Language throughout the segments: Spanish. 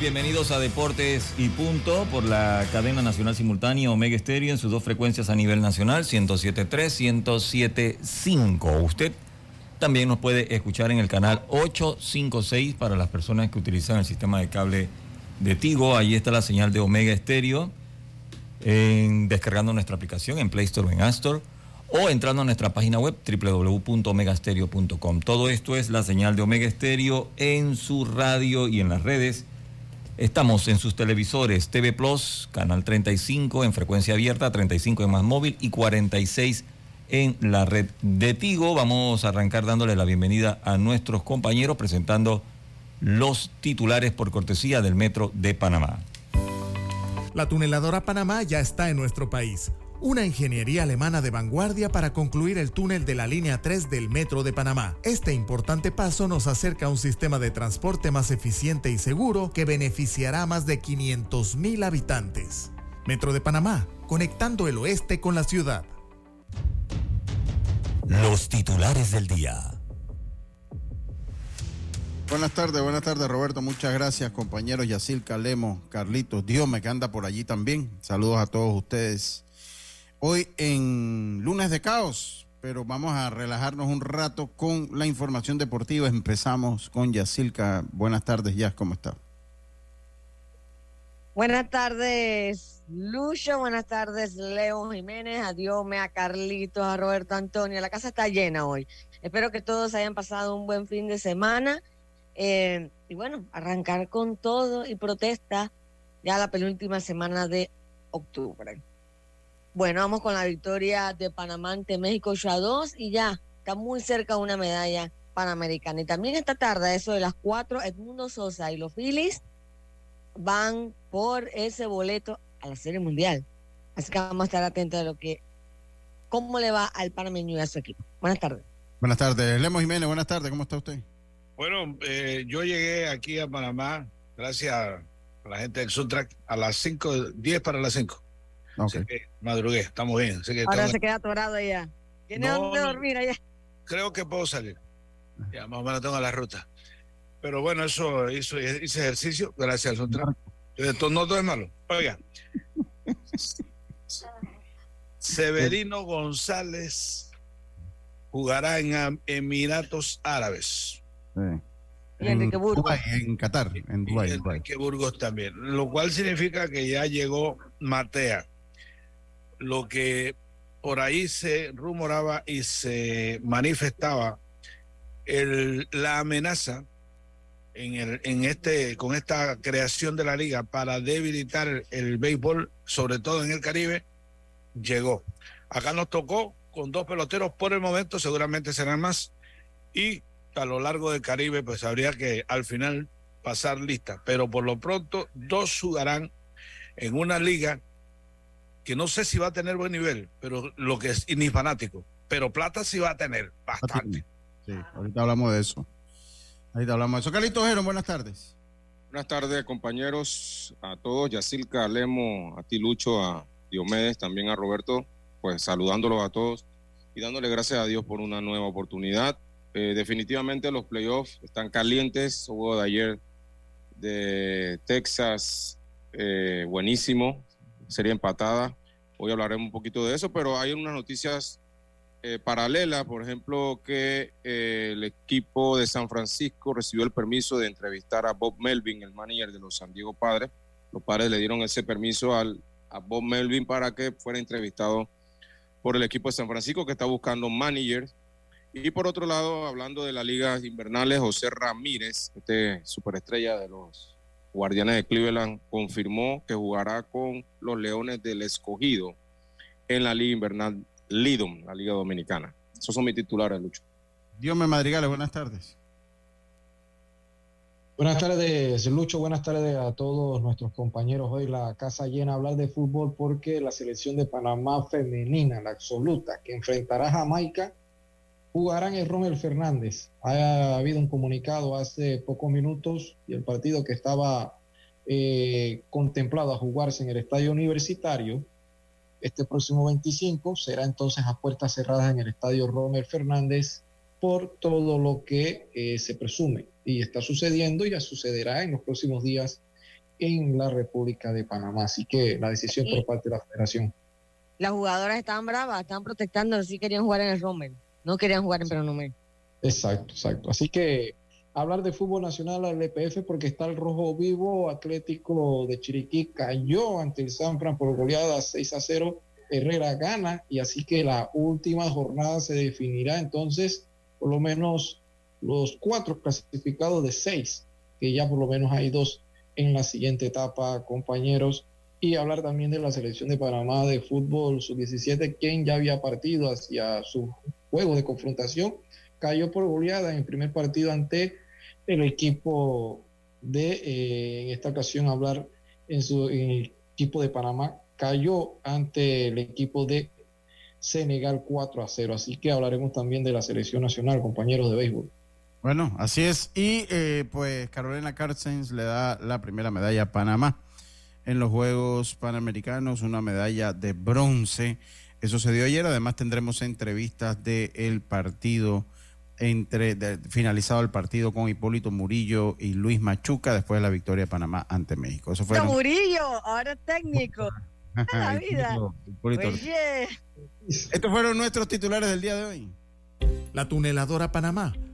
Bienvenidos a Deportes y Punto por la cadena nacional simultánea Omega Stereo en sus dos frecuencias a nivel nacional, 107.3, 107.5. Usted también nos puede escuchar en el canal 856 para las personas que utilizan el sistema de cable de Tigo. Ahí está la señal de Omega Stereo, descargando nuestra aplicación en Play Store o en App Store o entrando a nuestra página web www.omegastereo.com. Todo esto es la señal de Omega Stereo en su radio y en las redes. Estamos en sus televisores TV Plus, canal 35 en frecuencia abierta, 35 en más móvil y 46 en la red de Tigo. Vamos a arrancar dándole la bienvenida a nuestros compañeros presentando los titulares por cortesía del Metro de Panamá. La tuneladora Panamá ya está en nuestro país una ingeniería alemana de vanguardia para concluir el túnel de la línea 3 del Metro de Panamá. Este importante paso nos acerca a un sistema de transporte más eficiente y seguro que beneficiará a más de 500.000 habitantes. Metro de Panamá, conectando el oeste con la ciudad. Los titulares del día. Buenas tardes, buenas tardes Roberto, muchas gracias compañeros Yacil Calemo, Carlitos, Dios me que anda por allí también. Saludos a todos ustedes hoy en lunes de caos, pero vamos a relajarnos un rato con la información deportiva. Empezamos con Yacilca. Buenas tardes, Yas, ¿cómo está? Buenas tardes, Lucho. Buenas tardes, Leo Jiménez. Adiós, a Carlitos, a Roberto Antonio. La casa está llena hoy. Espero que todos hayan pasado un buen fin de semana. Eh, y bueno, arrancar con todo y protesta ya la penúltima semana de octubre. Bueno, vamos con la victoria de Panamá ante México 8 a 2 y ya está muy cerca una medalla panamericana. Y también esta tarde, eso de las 4, Edmundo Sosa y los Phillies van por ese boleto a la Serie Mundial. Así que vamos a estar atentos a lo que, cómo le va al panameño y a su equipo. Buenas tardes. Buenas tardes. Lemos Jiménez, buenas tardes. ¿Cómo está usted? Bueno, eh, yo llegué aquí a Panamá gracias a la gente del Suntrack a las 5, 10 para las 5 madrugué, estamos bien. Ahora se queda atorado allá. ¿Tiene dónde dormir allá? Creo que puedo salir. Ya más o menos tengo la ruta. Pero bueno, eso hizo, hice ejercicio gracias al Suntrack. No todo es malo. Oiga. Severino González jugará en Emiratos Árabes. En, Enrique Burgos. en Qatar, en Dubái. Enrique Burgos también. Lo cual significa que ya llegó Matea lo que por ahí se rumoraba y se manifestaba el, la amenaza en, el, este, con esta creación de la liga para debilitar el, béisbol, sobre todo en el Caribe, llegó. Acá nos tocó con dos peloteros por el momento, seguramente serán más, y a lo largo del Caribe, pues habría que al final pasar lista, pero por lo pronto dos jugarán en una liga que no sé si va a tener buen nivel, pero lo que es, y ni fanático, pero plata sí va a tener bastante. Sí, ahorita hablamos de eso. Ahorita hablamos de eso. Carlitos Jero, buenas tardes. Buenas tardes, compañeros, a todos, Yacilca, Lemo, a ti, Lucho, a Diomedes, también a Roberto, pues saludándolos a todos y dándole gracias a Dios por una nueva oportunidad. Eh, definitivamente los playoffs están calientes, hubo de ayer de Texas, eh, buenísimo, sería empatada. Hoy hablaremos un poquito de eso, pero hay unas noticias eh, paralelas, por ejemplo, que eh, el equipo de San Francisco recibió el permiso de entrevistar a Bob Melvin, el manager de los San Diego Padres. Los padres le dieron ese permiso al, a Bob Melvin para que fuera entrevistado por el equipo de San Francisco que está buscando managers. Y por otro lado, hablando de las ligas invernales, José Ramírez, este superestrella de los Guardianes de Cleveland, confirmó que jugará con los Leones del Escogido en la liga invernal Lidom, la liga dominicana. Esos son mis titulares, Lucho. Dios me madrigales, buenas tardes. Buenas tardes, Lucho. Buenas tardes a todos nuestros compañeros. Hoy la casa llena a hablar de fútbol porque la selección de Panamá femenina, la absoluta, que enfrentará a Jamaica, jugarán en Rommel Fernández. Ha habido un comunicado hace pocos minutos y el partido que estaba eh, contemplado a jugarse en el estadio universitario este próximo 25 será entonces a puertas cerradas en el estadio Rommel Fernández por todo lo que eh, se presume y está sucediendo y ya sucederá en los próximos días en la República de Panamá. Así que la decisión por parte de la federación. Las jugadoras estaban bravas, estaban protestando, si querían jugar en el Rommel, no querían jugar en Peronomé. Exacto, exacto. Así que hablar de fútbol nacional al EPF porque está el rojo vivo, Atlético de Chiriquí cayó ante el Sanfran por goleada 6 a 0, Herrera gana y así que la última jornada se definirá entonces por lo menos los cuatro clasificados de seis, que ya por lo menos hay dos en la siguiente etapa, compañeros. Y hablar también de la selección de Panamá de fútbol sub-17, quien ya había partido hacia su juego de confrontación, cayó por goleada en el primer partido ante el equipo de, eh, en esta ocasión, hablar en su equipo de Panamá, cayó ante el equipo de Senegal 4 a 0. Así que hablaremos también de la selección nacional, compañeros de béisbol. Bueno, así es. Y eh, pues Carolina Carstens le da la primera medalla a Panamá en los Juegos Panamericanos, una medalla de bronce. Eso se dio ayer. Además tendremos entrevistas del partido entre finalizado el partido con Hipólito Murillo y Luis Machuca después de la victoria de Panamá ante México. Eso fue Murillo, ahora técnico. la vida. Estos fueron nuestros titulares del día de hoy. La tuneladora Panamá,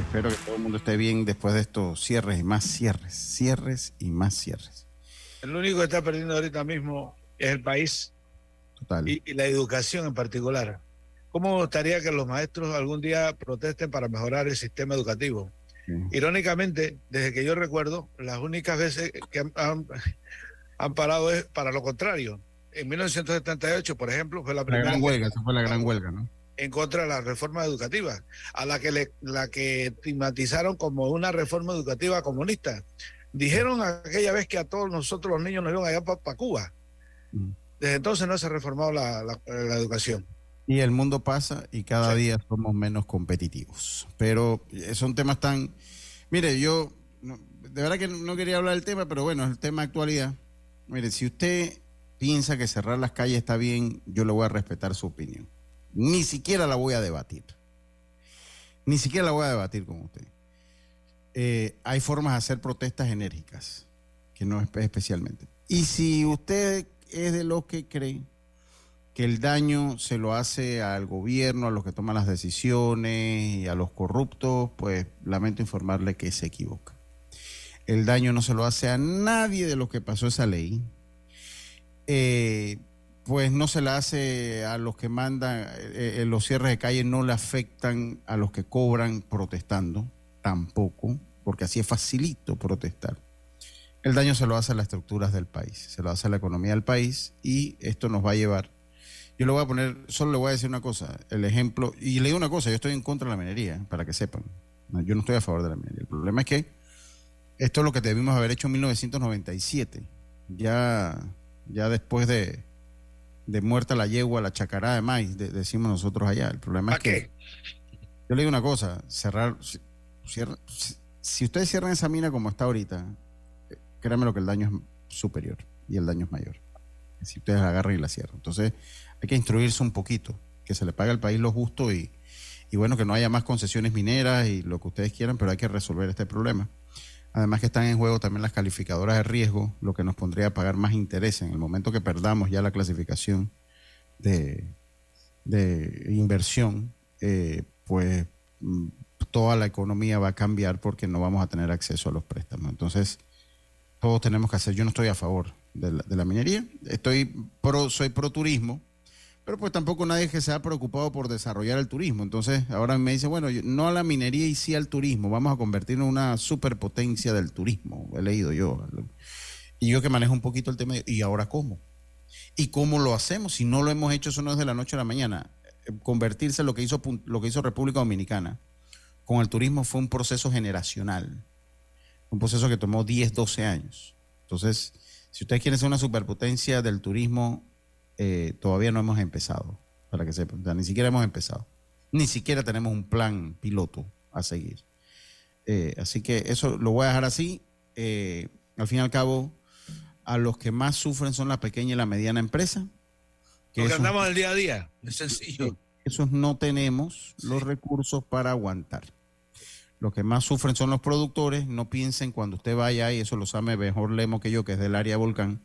espero que todo el mundo esté bien después de estos cierres y más cierres, cierres y más cierres. El único que está perdiendo ahorita mismo es el país Total. Y, la educación en particular. ¿Cómo me gustaría que los maestros algún día protesten para mejorar el sistema educativo? Irónicamente, desde que yo recuerdo, las únicas veces que han, han parado es para lo contrario en 1978, por ejemplo, fue la primera. La gran huelga, esa fue la gran huelga, ¿no? En contra de la reforma educativa, a la que, le, la que estigmatizaron como una reforma educativa comunista. Dijeron aquella vez que a todos nosotros los niños nos iban allá para Cuba. Mm. Desde entonces no se ha reformado la, la, educación. Y el mundo pasa y cada día somos menos competitivos. Pero eh, son temas tan... Mire, yo de verdad que no quería hablar del tema, pero bueno, es el tema de actualidad. Mire, si usted piensa que cerrar las calles está bien, yo le voy a respetar su opinión. Ni siquiera la voy a debatir. Ni siquiera la voy a debatir con usted. Eh, hay formas de hacer protestas enérgicas, que no es especialmente. Y si usted es de los que cree que el daño se lo hace al gobierno, a los que toman las decisiones y a los corruptos, pues lamento informarle que se equivoca. El daño no se lo hace a nadie de los que pasó esa ley, eh, pues no se la hace a los que mandan, eh, eh, los cierres de calle no le afectan a los que cobran protestando, tampoco, porque así es facilito protestar. El daño se lo hace a las estructuras del país, se lo hace a la economía del país y esto nos va a llevar. Yo le voy a poner, solo le voy a decir una cosa, el ejemplo, y le digo una cosa, yo estoy en contra de la minería, para que sepan. yo no estoy a favor de la minería. El problema es que esto es lo que debimos haber hecho en 1997 ya, ya después de, de muerta la yegua, la chacará de maíz, decimos nosotros allá. El problema es que, yo le digo una cosa, cerrar, si ustedes cierran esa mina como está ahorita, créanme lo que el daño es superior y el daño es mayor. Si ustedes la agarran y la cierran. Entonces, hay que instruirse un poquito, que se le pague al país lo justo y, y bueno, que no haya más concesiones mineras y lo que ustedes quieran, pero hay que resolver este problema. Además que están en juego también las calificadoras de riesgo, lo que nos pondría a pagar más interés en el momento que perdamos ya la clasificación de, de inversión, eh, pues mm, toda la economía va a cambiar porque no vamos a tener acceso a los préstamos. Entonces, todos tenemos que hacer, yo no estoy a favor de la, de la minería, estoy pro, soy pro turismo, pero pues tampoco nadie que se ha preocupado por desarrollar el turismo. Entonces ahora me dice, bueno, no a la minería y sí al turismo, vamos a convertirnos en una superpotencia del turismo, he leído yo. Y yo que manejo un poquito el tema, ¿y ahora cómo? ¿Y cómo lo hacemos? Si no lo hemos hecho, eso no es de la noche a la mañana. Eh, convertirse en lo que hizo, lo que hizo República Dominicana con el turismo fue un proceso generacional, un proceso que tomó 10, 12 años. Entonces, si ustedes quieren ser una superpotencia del turismo, eh, todavía no hemos empezado, para que sepan. ni siquiera hemos empezado. Ni siquiera tenemos un plan piloto a seguir. Eh, así que eso lo voy a dejar así. Eh, al fin y al cabo, a los que más sufren son la pequeña y la mediana empresa. Que Porque andamos el día a día, es sencillo. Esos no tenemos los recursos para aguantar. Los que más sufren son los productores. No piensen cuando usted vaya, y eso lo sabe mejor Lemo que yo, que es del área Volcán,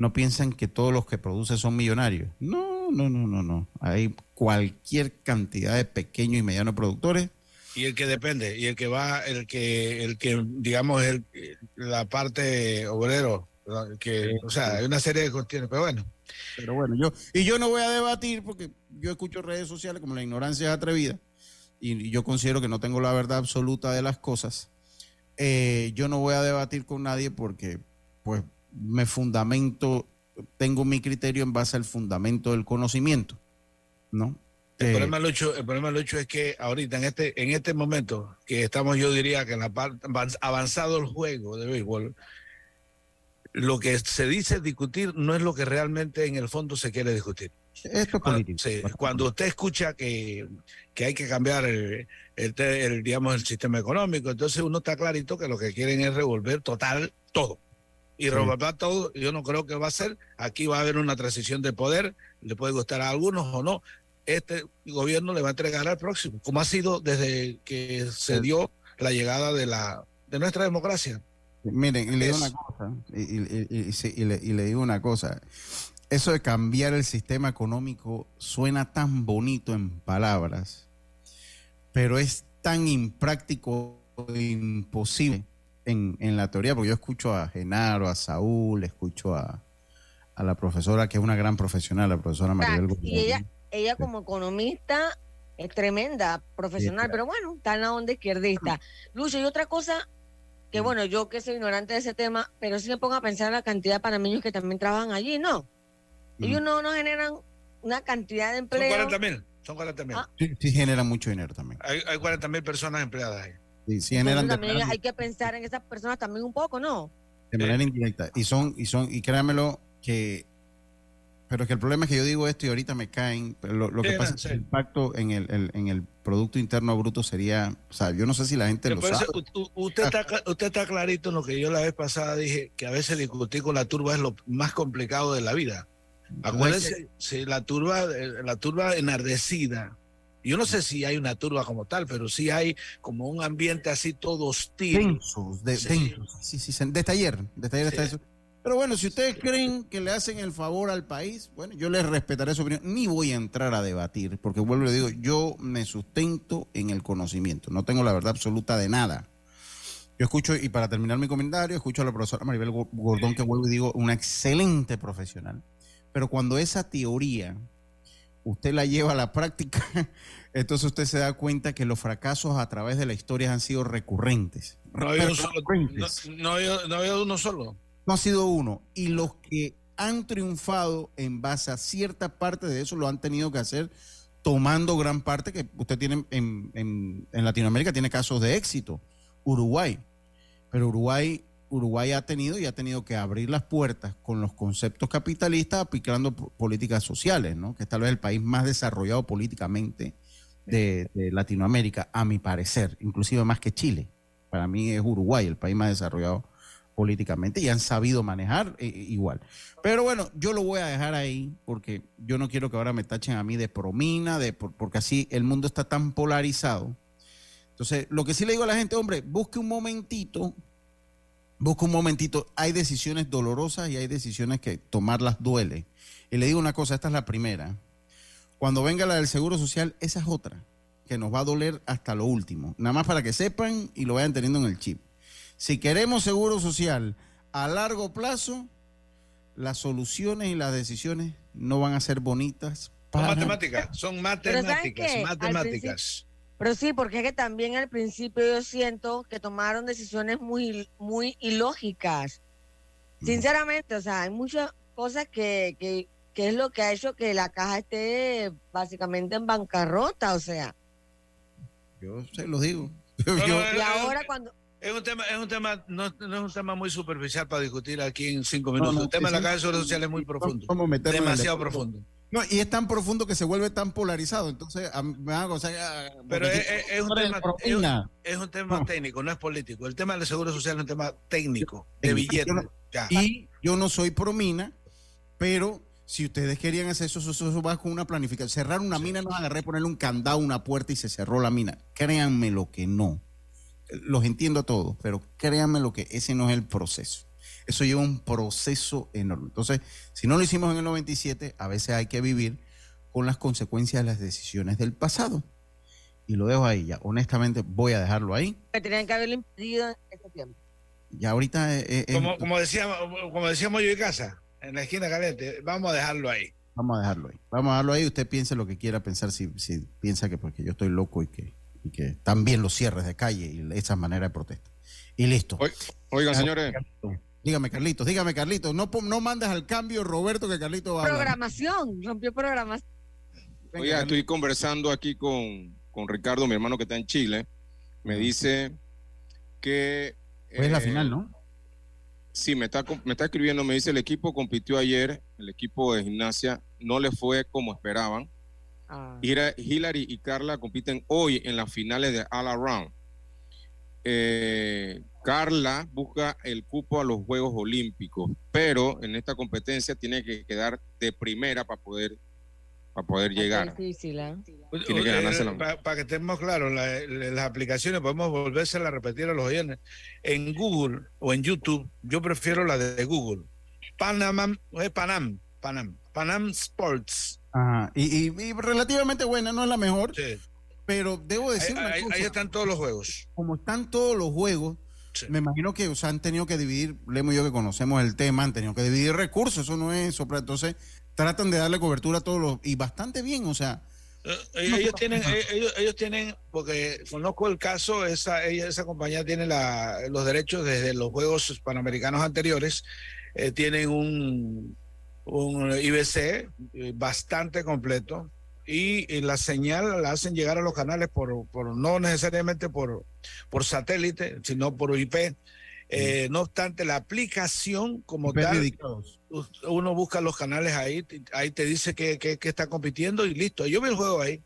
no piensan que todos los que producen son millonarios. No, no, no, no, no. Hay cualquier cantidad de pequeños y medianos productores. Y el que depende, y el que va, el que, el que digamos, el, la parte obrero, que, o sea, hay una serie de cuestiones, pero bueno. Pero bueno, yo, y yo no voy a debatir porque yo escucho redes sociales como la ignorancia es atrevida, y yo considero que no tengo la verdad absoluta de las cosas. Eh, yo no voy a debatir con nadie porque, pues, me fundamento, tengo mi criterio en base al fundamento del conocimiento, ¿no? El, eh, problema, Lucho, el problema, Lucho, es que ahorita, en este, en este momento, que estamos, yo diría que en la parte avanzado el juego de béisbol, lo que se dice discutir no es lo que realmente en el fondo se quiere discutir. Esto es político. cuando usted escucha que, que hay que cambiar el, el, digamos, el sistema económico, entonces uno está clarito que lo que quieren es revolver total todo y sí. todo, yo no creo que va a ser. Aquí va a haber una transición de poder, le puede gustar a algunos o no. Este gobierno le va a entregar al próximo, como ha sido desde que se dio la llegada de, la, de nuestra democracia. Miren, y le digo una cosa, y, le, y le digo una cosa, eso de cambiar el sistema económico suena tan bonito en palabras, pero es tan impráctico e imposible en, en, la teoría, porque yo escucho a Genaro, a Saúl, escucho a, a la profesora, que es una gran profesional, la profesora Maribel Y ella, ella como economista es tremenda profesional, pero bueno, está en la onda izquierdista. Lucho, y otra cosa que bueno, yo que soy ignorante de ese tema, pero si me pongo a pensar en la cantidad de panameños que también trabajan allí, ¿no? Ellos no, no generan una cantidad de empleo. Son 40 mil, son 40 mil. Ah. Sí, sí, generan mucho dinero también. Hay, hay 40 mil personas empleadas ahí también hay que pensar en esas personas también un poco, ¿no? De manera indirecta. Y son, y son, y créanmelo que pero es que el problema es que yo digo esto y ahorita me caen. Pero lo, que pasa es que el impacto en el, en el Producto Interno Bruto sería. O sea, yo no sé si la gente lo sabe. Usted está, usted está clarito en lo que yo la vez pasada dije, que a veces discutir con la turba es lo más complicado de la vida. Acuérdense, si la turba, eh, la turba enardecida yo no sé si hay una turba como tal, pero sí hay como un ambiente así todo hostil. Tensos, de, sí. sí, sí, de taller, de taller está eso. Pero bueno, si ustedes creen que le hacen el favor al país, bueno, yo les respetaré su opinión. Ni voy a entrar a debatir, porque vuelvo y le digo, yo me sustento en el conocimiento. No tengo la verdad absoluta de nada. Yo escucho, y para terminar mi comentario, escucho a la profesora Maribel Gordón, que vuelvo y digo, una excelente profesional. Pero cuando esa teoría usted la lleva a la práctica, entonces usted se da cuenta que los fracasos a través de la historia han sido recurrentes. No ha habido, uno solo. No ha sido uno. Y los que han triunfado en base a cierta parte de eso lo han tenido que hacer tomando gran parte que usted tiene en, en Latinoamérica, tiene casos de éxito. Uruguay. Pero Uruguay Uruguay ha tenido y ha tenido que abrir las puertas con los conceptos capitalistas aplicando políticas sociales, ¿no? Que es tal vez el país más desarrollado políticamente de, Latinoamérica, a mi parecer, inclusive más que Chile. Para mí es Uruguay el país más desarrollado políticamente y han sabido manejar eh, eh, igual. Pero bueno, yo lo voy a dejar ahí porque yo no quiero que ahora me tachen a mí de promina, de, porque así el mundo está tan polarizado. Entonces, lo que sí le digo a la gente, hombre, busque un momentito, busque un momentito. Hay decisiones dolorosas y hay decisiones que tomarlas duele. Y le digo una cosa, esta es la primera. Cuando venga la del Seguro Social, esa es otra, que nos va a doler hasta lo último. Nada más para que sepan y lo vayan teniendo en el chip. Si queremos Seguro Social a largo plazo, las soluciones y las decisiones no van a ser bonitas. Son matemáticas, son matemáticas, matemáticas. Pero sí, porque es que también al principio yo siento que tomaron decisiones muy, muy ilógicas. Sinceramente, o sea, hay muchas cosas que, que, que es lo que ha hecho que la caja esté básicamente en bancarrota, o sea. Yo se lo digo. y ahora cuando... Es un tema, es un tema, no, es un tema muy superficial para discutir aquí en cinco minutos. el tema de la caja de seguridad social es muy profundo. Demasiado profundo. No, y es tan profundo que se vuelve tan polarizado. Entonces, me hago, o sea, Pero es, un tema, es, un, tema técnico, no es político. El tema del seguro social es un tema técnico, de billete. y yo no soy promina, pero si ustedes querían hacer eso, eso, va con una planificación. Cerrar una mina no agarré, ponerle un candado, una puerta y se cerró la mina. Créanme lo que no. Los entiendo a todos, pero créanme lo que ese no es el proceso. Eso lleva un proceso enorme. Entonces, si no lo hicimos en el 97, a veces hay que vivir con las consecuencias de las decisiones del pasado. Y lo dejo ahí ya. Honestamente, voy a dejarlo ahí. Que tenían que haberlo impedido en este tiempo. Ya ahorita... como, como, decíamos, como decíamos yo y casa en la esquina caliente. Vamos a dejarlo ahí. Vamos a dejarlo ahí. Vamos a dejarlo ahí. Usted piense lo que quiera pensar, si, si piensa que porque yo estoy loco y que, y que también los cierres de calle y esa manera de protesta. Y listo. Oigan, señores. Dígame, Carlitos, dígame, Carlitos. No, no mandes al cambio, Roberto, que Carlitos va a Programación, rompió programación. Oiga, estoy conversando aquí con, con, Ricardo, mi hermano que está en Chile. Me dice que. es la eh, final, ¿no? Sí, me está, me está escribiendo, me dice, el equipo compitió ayer, el equipo de gimnasia, no le fue como esperaban. Ah. Hillary y Carla compiten hoy en las finales de All Around. Eh, Carla busca el cupo a los Juegos Olímpicos, pero en esta competencia tiene que quedar de primera para poder para poder llegar. Difícil, ¿eh? Tiene que ganarse Para que estemos claros, las aplicaciones podemos volverse a repetir a los oyentes. En Google o en YouTube, yo prefiero la de Google. Panam, es Panam, Panam, Panam Sports. Ajá. Y, relativamente buena, no es la mejor. Pero debo decir. Ahí, ahí, están todos los juegos. Como están todos los juegos, me imagino que o sea, han tenido que dividir, Lemo y yo que conocemos el tema, han tenido que dividir recursos, eso no es sopra. Entonces, tratan de darle cobertura a todos los. Y bastante bien, o sea. Eh, ellos, tienen, ellos, ellos, tienen, porque conozco el caso, esa, ella, esa compañía tiene la, los derechos desde los Juegos Panamericanos anteriores, eh, tienen un, un IBC eh, bastante completo y, la señal la hacen llegar a los canales por, por no necesariamente por, por satélite, sino por IP. Eh, no obstante, la aplicación como tal, uno busca los canales ahí, ahí te dice que, que, está compitiendo y listo. Yo vi el juego ahí.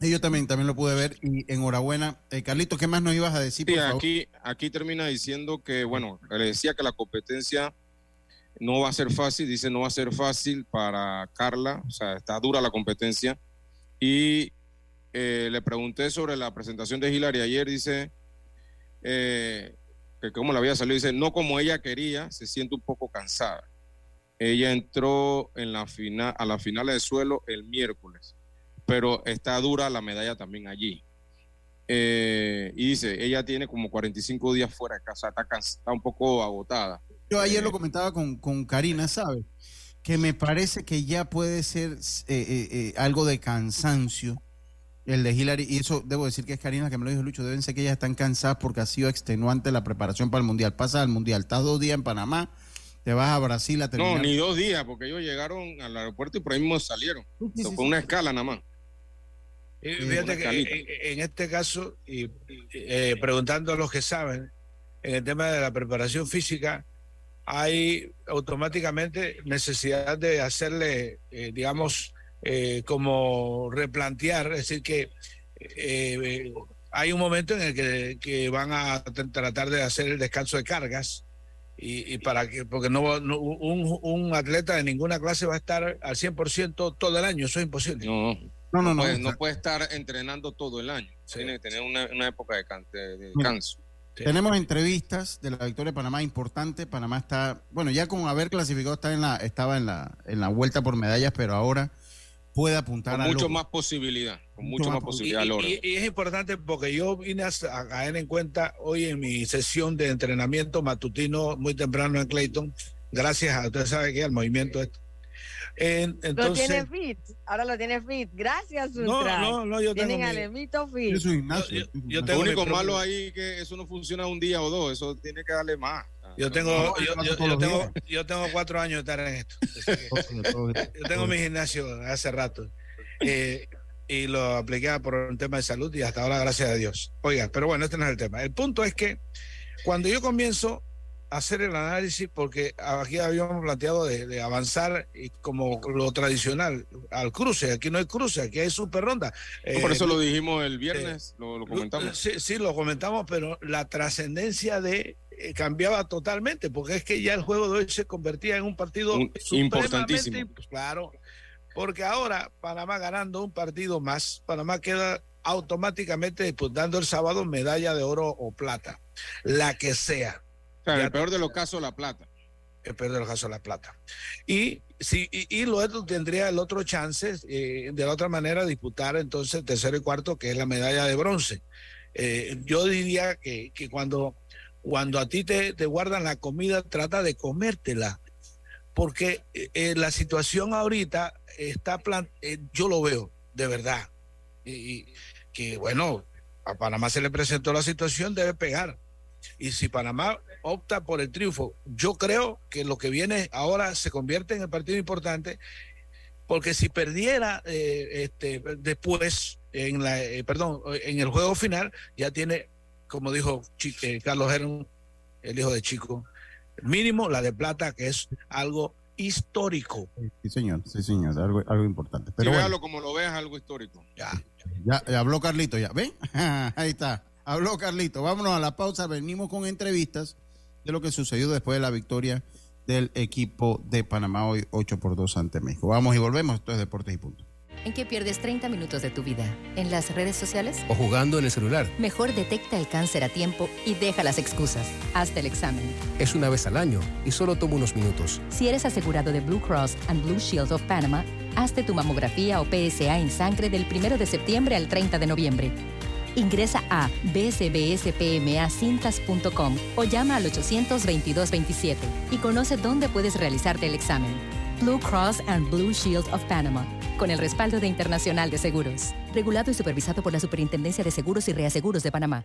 Y yo también, también lo pude ver y enhorabuena. Eh, Carlito, ¿qué más nos ibas a decir? Sí, aquí, aquí termina diciendo que, bueno, le decía que la competencia no va a ser fácil, dice no va a ser fácil para Carla, o sea, está dura la competencia. Y eh, le pregunté sobre la presentación de Hillary ayer, dice, eh, que cómo la había salido, dice, no como ella quería, se siente un poco cansada. Ella entró en la final, a la final de suelo el miércoles, pero está dura la medalla también allí. Eh, y dice, ella tiene como 45 días fuera de casa, está, está un poco agotada. Yo ayer lo comentaba con, con Karina, ¿sabes? Que me parece que ya puede ser eh, algo de cansancio el de Hillary, y eso debo decir que es Karina que me lo dijo Lucho, deben ser que ellas están cansadas porque ha sido extenuante la preparación para el Mundial. Pasa al Mundial, estás dos días en Panamá, te vas a Brasil a terminar. No, ni dos días, porque ellos llegaron al aeropuerto y por ahí mismo salieron. Fue una escala nada más. fíjate que en, este caso, y, eh, preguntando a los que saben, en el tema de la preparación física, hay automáticamente necesidad de hacerle, eh, digamos, eh, como replantear, es decir, que eh, hay un momento en el que, van a tratar de hacer el descanso de cargas y, para que, porque no, un, un, atleta de ninguna clase va a estar al 100% todo el año, eso es imposible. No, no, no, no, puede, no puede estar entrenando todo el año, tiene que tener una, época de, descanso. Tenemos entrevistas de la victoria de Panamá importante. Panamá está, bueno, ya con haber clasificado está en la, estaba en la, en la vuelta por medallas, pero ahora puede apuntar con a mucho más posibilidad, con mucho, más, posibilidad. Y, y, es importante porque yo vine a, caer en cuenta hoy en mi sesión de entrenamiento matutino muy temprano en Clayton, gracias a, usted sabe que al movimiento este entonces, lo tiene fit, ahora lo tiene fit. Gracias, No, no, no, yo tengo Tienen mi, fit. Yo, tengo lo único malo ahí que eso no funciona un día o dos, eso tiene que darle más. Yo tengo, yo, tengo, yo tengo cuatro años de estar en esto. yo tengo mi gimnasio hace rato. Eh, y lo apliqué por un tema de salud y hasta ahora, gracias a Dios. Oiga, pero bueno, este no es el tema. El punto es que cuando yo comienzo hacer el análisis porque aquí habíamos planteado de, avanzar como lo tradicional al cruce. Aquí no hay cruce, aquí hay super ronda. por eso eh, lo dijimos el viernes, lo, comentamos. Sí, sí, lo comentamos, pero la trascendencia de eh, cambiaba totalmente porque es que ya el juego de hoy se convertía en un partido importantísimo. Claro, porque ahora Panamá ganando un partido más, Panamá queda automáticamente disputando el sábado medalla de oro o plata, la que sea el peor de los casos, la plata. El peor de los casos, la plata. Y, si, y, luego tendría el otro chance, eh, de la otra manera, disputar entonces tercero y cuarto, que es la medalla de bronce. Eh, yo diría que, que, cuando, cuando a ti te, te, guardan la comida, trata de comértela. Porque eh, la situación ahorita está, plan yo lo veo, de verdad. Y, que bueno, a Panamá se le presentó la situación, debe pegar. Y si Panamá opta por el triunfo. Yo creo que lo que viene ahora se convierte en el partido importante, porque si perdiera eh, este, después, en la, eh, perdón, en el juego final, ya tiene, como dijo eh, Carlos Herón, el hijo de Chico, mínimo la de plata, que es algo histórico. Sí, señor, sí, señor, algo, algo importante. Pero véalo como lo veas, algo histórico. Ya. Ya, ya habló Carlito, ya. ¿Ven? Ahí está. Habló Carlito. Vámonos a la pausa. Venimos con entrevistas de lo que sucedió después de la victoria del equipo de Panamá hoy 8 por 2 ante México. Vamos y volvemos. Esto es Deportes y Punto. ¿En qué pierdes 30 minutos de tu vida? ¿En las redes sociales? ¿O jugando en el celular? Mejor detecta el cáncer a tiempo y deja las excusas. Hazte el examen. Es una vez al año y solo toma unos minutos. Si eres asegurado de Blue Cross and Blue Shield of Panama, hazte tu mamografía o PSA en sangre del 1 de septiembre al 30 de noviembre. Ingresa a bsbspmacintas.com o llama al 822-27 y conoce dónde puedes realizarte el examen. Blue Cross and Blue Shield of Panama, con el respaldo de Internacional de Seguros. Regulado y supervisado por la Superintendencia de Seguros y Reaseguros de Panamá.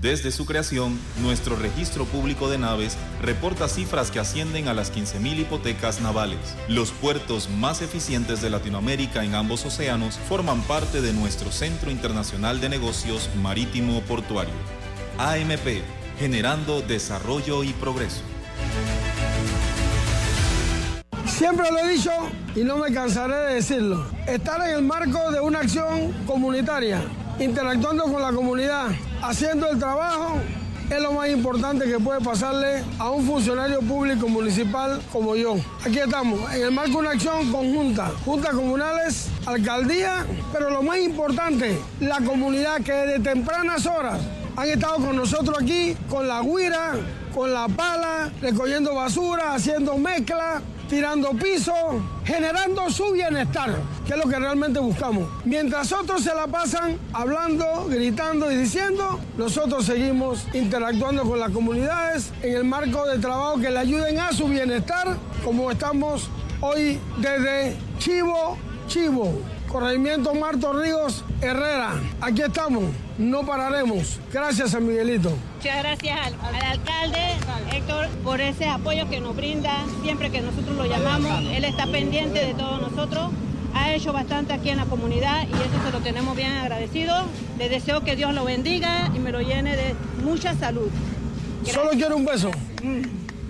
Desde su creación, nuestro registro público de naves reporta cifras que ascienden a las 15.000 hipotecas navales. Los puertos más eficientes de Latinoamérica en ambos océanos forman parte de nuestro Centro Internacional de Negocios Marítimo Portuario. AMP, generando desarrollo y progreso. Siempre lo he dicho y no me cansaré de decirlo. Estar en el marco de una acción comunitaria interactuando con la comunidad, haciendo el trabajo es lo más importante que puede pasarle a un funcionario público municipal como yo. Aquí estamos, en el marco de una acción conjunta, juntas comunales, alcaldía, pero lo más importante, la comunidad que desde tempranas horas han estado con nosotros aquí, con la guira, con la pala, recogiendo basura, haciendo mezcla, tirando piso, generando su bienestar, que es lo que realmente buscamos. Mientras otros se la pasan hablando, gritando y diciendo, nosotros seguimos interactuando con las comunidades en el marco de trabajo que le ayuden a su bienestar, como estamos hoy desde Chivo, Chivo. Corregimiento Marto Ríos Herrera. Aquí estamos, no pararemos. Gracias, San Miguelito. Muchas gracias al, al, alcalde Héctor por ese apoyo que nos brinda siempre que nosotros lo llamamos. Él está pendiente de todos nosotros. Ha hecho bastante aquí en la comunidad y eso se lo tenemos bien agradecido. Le deseo que Dios lo bendiga y me lo llene de mucha salud. Gracias. Solo quiero un beso.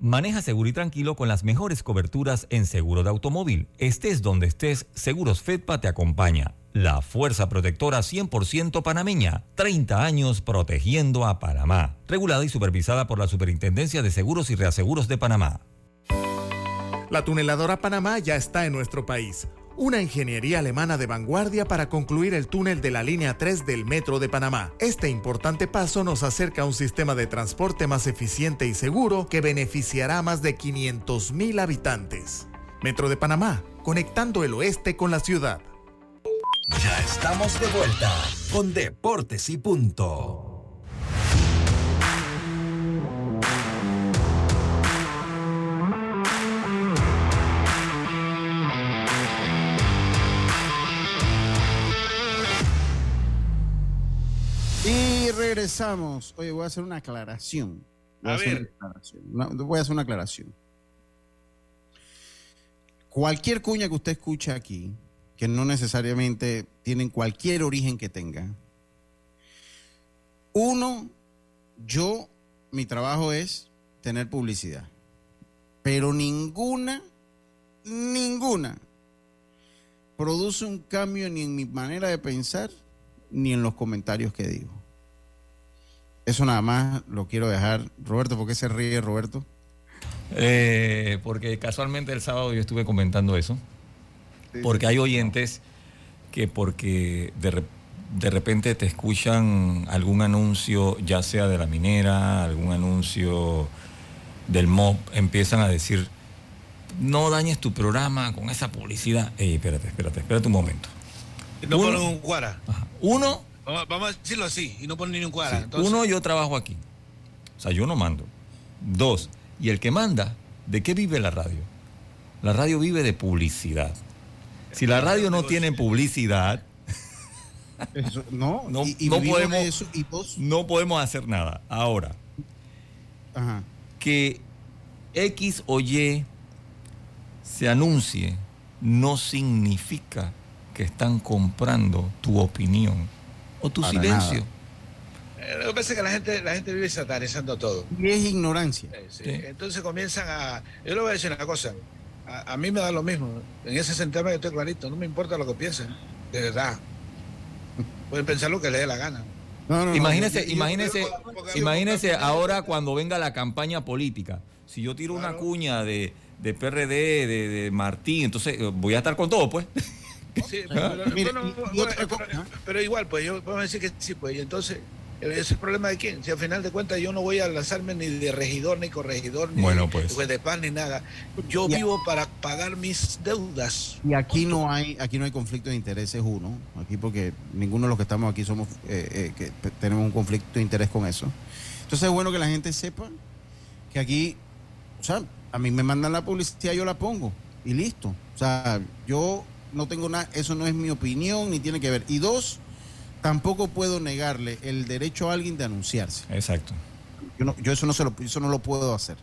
Maneja seguro y tranquilo con las mejores coberturas en seguro de automóvil. Estés donde estés, Seguros Fedpa te acompaña. La fuerza protectora 100% panameña. 30 años protegiendo a Panamá. Regulada y supervisada por la Superintendencia de Seguros y Reaseguros de Panamá. La tuneladora Panamá ya está en nuestro país una ingeniería alemana de vanguardia para concluir el túnel de la línea 3 del Metro de Panamá. Este importante paso nos acerca a un sistema de transporte más eficiente y seguro que beneficiará a más de 500.000 habitantes. Metro de Panamá, conectando el oeste con la ciudad. Ya estamos de vuelta con Deportes y Punto. Regresamos. Oye, voy a hacer una aclaración. Voy a, a hacer ver. Una aclaración. Voy a hacer una aclaración. Cualquier cuña que usted escuche aquí, que no necesariamente tienen cualquier origen que tenga, uno, yo, mi trabajo es tener publicidad. Pero ninguna, ninguna produce un cambio ni en mi manera de pensar ni en los comentarios que digo. Eso nada más lo quiero dejar. Roberto, ¿por qué se ríe Roberto? Eh, porque casualmente el sábado yo estuve comentando eso. Sí, porque sí. hay oyentes que porque de, de, repente te escuchan algún anuncio, ya sea de la minera, algún anuncio del MOB, empiezan a decir, no dañes tu programa con esa publicidad. Ey, espérate, espérate, espérate un momento. No uno, ponen un cuara. Ajá, uno. Vamos, a decirlo así, y no ponen ni un. Sí, entonces... Uno, yo trabajo aquí. O sea, yo no mando. Dos, y el que manda, ¿de qué vive la radio? La radio vive de publicidad. Si la radio no tiene publicidad, eso, no, no, y, y no podemos, eso, y vos... no podemos hacer nada. Ahora, Ajá. que X o Y se anuncie no significa que están comprando tu opinión o tu Para silencio. Eh, Lo que pasa es que la gente, la gente vive satanizando todo. Y es ignorancia. Sí. Sí. Entonces comienzan a... Yo le voy a decir una cosa. A, a, mí me da lo mismo. En ese sentido yo estoy clarito. No me importa lo que piensen. De verdad. Pueden pensar lo que les dé la gana. No, no, imagínese, no, imagínese, imagínese ahora cuando venga la campaña política. Si yo tiro claro. una cuña de, de PRD, de, de, Martín, entonces eh, voy a estar con todo, pues. Sí, pero, igual, pues yo podemos decir que sí, pues, y entonces ese es el problema de quién. Si al final de cuentas yo no voy a lanzarme ni de regidor, ni corregidor, ni bueno, pues. de pan, ni nada. Yo vivo para pagar mis deudas. Y aquí no hay, aquí no hay conflicto de intereses uno, aquí porque ninguno de los que estamos aquí somos eh, eh, que tenemos un conflicto de interés con eso. Entonces es bueno que la gente sepa que aquí, o sea, a mí me mandan la publicidad, yo la pongo y listo. O sea, yo no tengo nada, eso no es mi opinión ni tiene que ver. Y dos, tampoco puedo negarle el derecho a alguien de anunciarse. Exacto. Yo, no, yo eso, no se lo, eso no lo puedo hacer.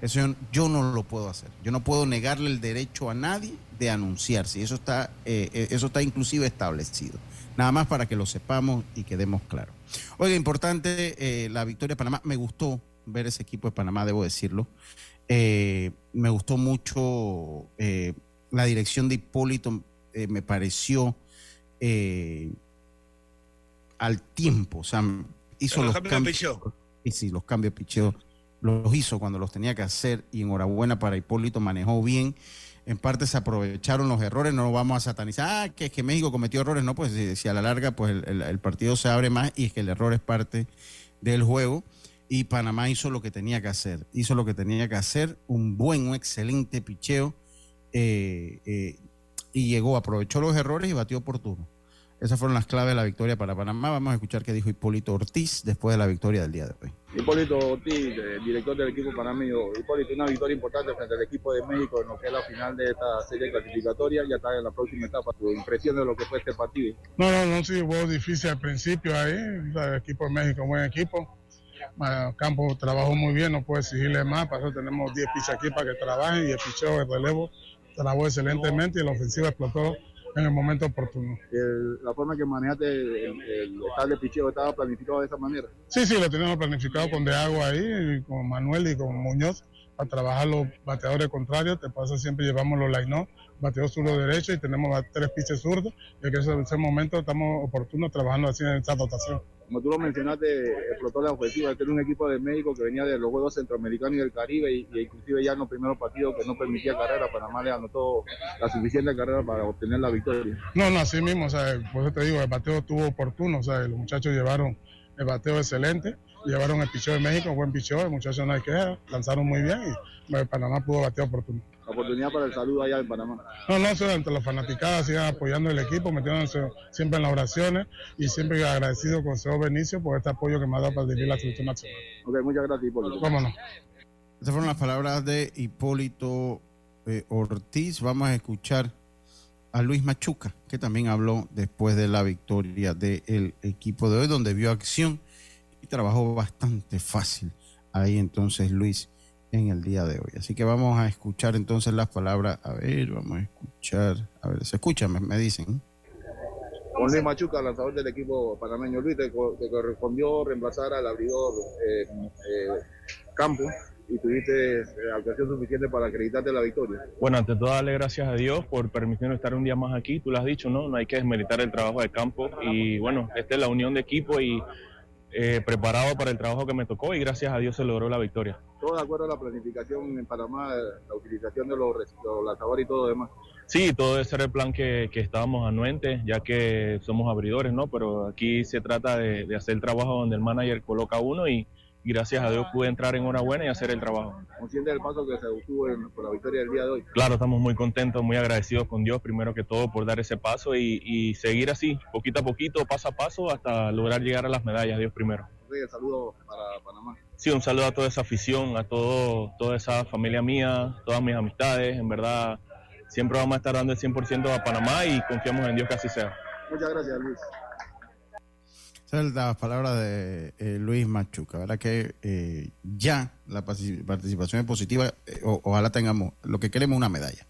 Eso yo, no lo puedo hacer. Yo no puedo negarle el derecho a nadie de anunciarse. Y eso está, eh, eh, eso está inclusive establecido. Nada más para que lo sepamos y quedemos claros. Oiga, importante eh, la victoria de Panamá. Me gustó ver ese equipo de Panamá, debo decirlo. me gustó mucho la dirección de Hipólito. me pareció al tiempo. O sea, hizo los, cambios. Y sí, los cambios picheo los hizo cuando los tenía que hacer y enhorabuena para Hipólito, manejó bien. En parte se aprovecharon los errores, no lo vamos a satanizar, ah, que es que México cometió errores, no, pues si, a la larga pues el, partido se abre más y es que el error es parte del juego y Panamá hizo lo que tenía que hacer, hizo lo que tenía que hacer, un buen, un excelente picheo eh, eh, y llegó, aprovechó los errores y batió oportuno. Esas fueron las claves de la victoria para Panamá. Vamos a escuchar qué dijo Hipólito Ortiz después de la victoria del día de hoy. Hipólito Ortiz, director del equipo panameño. Hipólito, una victoria importante frente al equipo de México en lo que es la final de esta serie clasificatoria. Ya está en la próxima etapa. Tu impresión de lo que fue este partido. No, no, no, sí, fue difícil al principio ahí. El equipo de México, buen equipo. Campo trabajó muy bien, no puedo exigirle más. Para eso tenemos 10 pichas aquí para que trabajen y el picheo de relevo trabajó excelentemente y la ofensiva explotó en el momento oportuno. ¿La forma que manejaste el, el de picheo estaba planificado de esa manera? Sí, sí, lo teníamos planificado con De Agua ahí, con Manuel y con Muñoz, para trabajar los bateadores contrarios. Te pasa siempre llevamos los line bateador zurdo derecho y tenemos tres piches zurdos. Y en ese, momento estamos oportunos trabajando así en esta dotación como tú lo mencionaste, explotó la ofensiva, que era un equipo de México que venía de los Juegos Centroamericanos y del Caribe, y, inclusive ya en los primeros partidos que no permitía carrera, Panamá le anotó la suficiente carrera para obtener la victoria. No, no, así mismo, o sea, por eso te digo, el bateo estuvo oportuno, o sea, los muchachos llevaron el bateo excelente, llevaron el picheo de México, buen picheo, el muchacho no hay que lanzaron muy bien y Panamá pudo batear oportuno oportunidad para el saludo allá en Panamá. No, no, entre los fanaticados sigan apoyando el equipo, metiéndose siempre en las oraciones y siempre agradecido con Seo Benicio por este apoyo que me ha dado para dirigir la selección nacional. Ok, muchas gracias, Hipólito. Vámonos. Estas fueron las palabras de Hipólito eh, Ortiz. Vamos a escuchar a Luis Machuca, que también habló después de la victoria del equipo de hoy, donde vio acción y trabajó bastante fácil. Ahí entonces Luis en el día de hoy. Así que vamos a escuchar entonces las palabras. A ver, vamos a escuchar. A ver, se escucha, me, dicen. Con Luis Machuca, lanzador del equipo panameño. Luis, te, correspondió reemplazar al abridor eh, eh, Campo y tuviste eh, actuación suficiente para acreditarte la victoria. Bueno, ante todo, darle gracias a Dios por permitirnos estar un día más aquí. Tú lo has dicho, ¿no? No hay que desmeritar el trabajo de campo. Y bueno, esta es la unión de equipo y eh, preparado para el trabajo que me tocó y gracias a Dios se logró la victoria. ¿Todo de acuerdo a la planificación en Panamá, la utilización de los, lanzadores y todo lo demás? Sí, todo debe ser el plan que, que, estábamos anuentes, ya que somos abridores, ¿no? Pero aquí se trata de, de hacer el trabajo donde el manager coloca uno y, gracias a Dios pude entrar en hora buena y hacer el trabajo. ¿Consciente del paso que se obtuvo con la victoria del día de hoy? Claro, estamos muy contentos, muy agradecidos con Dios, primero que todo, por dar ese paso y, seguir así, poquito a poquito, paso a paso, hasta lograr llegar a las medallas, Dios primero. Un saludo para Panamá. Sí, un saludo a toda esa afición, a todo, toda esa familia mía, todas mis amistades, en verdad, siempre vamos a estar dando el 100% a Panamá y confiamos en Dios que así sea. Muchas gracias, Luis. Esas las palabras de eh, Luis Machuca, ¿verdad? Que eh, ya la participación es positiva, eh, ojalá tengamos, lo que queremos una medalla.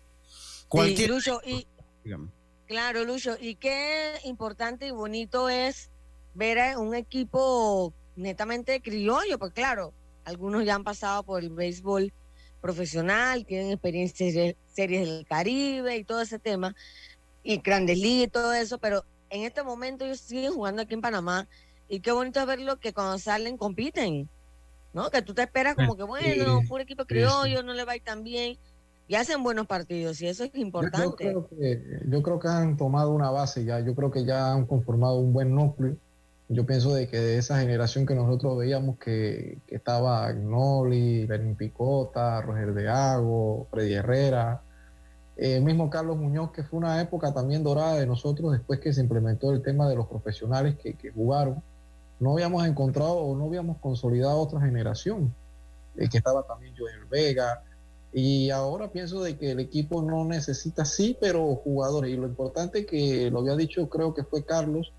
Cualquier... y, claro, Lucho, y qué importante y bonito es ver a un equipo netamente criollo, porque claro, algunos ya han pasado por el béisbol profesional, tienen experiencias de series del Caribe y todo ese tema, y Grandes Ligas y todo eso, pero en este momento ellos siguen jugando aquí en Panamá y qué bonito es verlo que cuando salen compiten, ¿no? Que tú te esperas como que, bueno, puro equipo criollo, no le va a ir tan bien. y hacen buenos partidos y eso es importante. Yo, creo que, yo creo que han tomado una base ya, yo creo que ya han conformado un buen núcleo. Yo pienso de que de esa generación que nosotros veíamos que, que estaba Agnoli, Lenin Picota, Roger de Ago, Freddy Herrera, eh, mismo Carlos Muñoz, que fue una época también dorada de nosotros después que se implementó el tema de los profesionales que, jugaron. No habíamos encontrado o no habíamos consolidado otra generación, eh, que estaba también Joel Vega, y ahora pienso de que el equipo no necesita, sí, pero jugadores. Y lo importante que lo había dicho, creo que fue Carlos,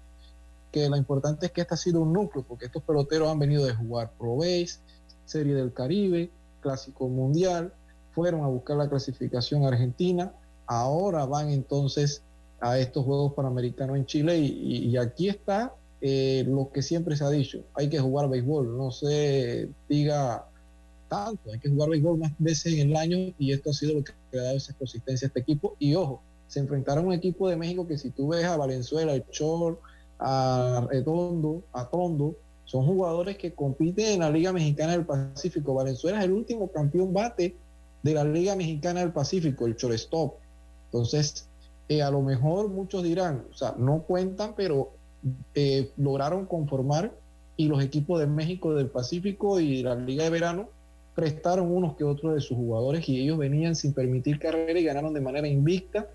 que lo importante es que este ha sido un núcleo, porque estos peloteros han venido de jugar Pro Base, Serie del Caribe, Clásico Mundial, fueron a buscar la clasificación argentina, ahora van entonces a estos Juegos Panamericanos en Chile y, aquí está eh, lo que siempre se ha dicho, hay que jugar béisbol, no se diga tanto, hay que jugar béisbol más veces en el año y esto ha sido lo que ha dado esa consistencia a este equipo. Y ojo, se enfrentaron a un equipo de México que si tú ves a Valenzuela, el Chor, a Redondo, a Tondo, son jugadores que compiten en la Liga Mexicana del Pacífico. Valenzuela es el último campeón bate de la Liga Mexicana del Pacífico, el shortstop. Entonces, eh, a lo mejor muchos dirán, o sea, no cuentan, pero eh, lograron conformar y los equipos de México del Pacífico y la Liga de Verano prestaron unos que otros de sus jugadores y ellos venían sin permitir carrera y ganaron de manera invicta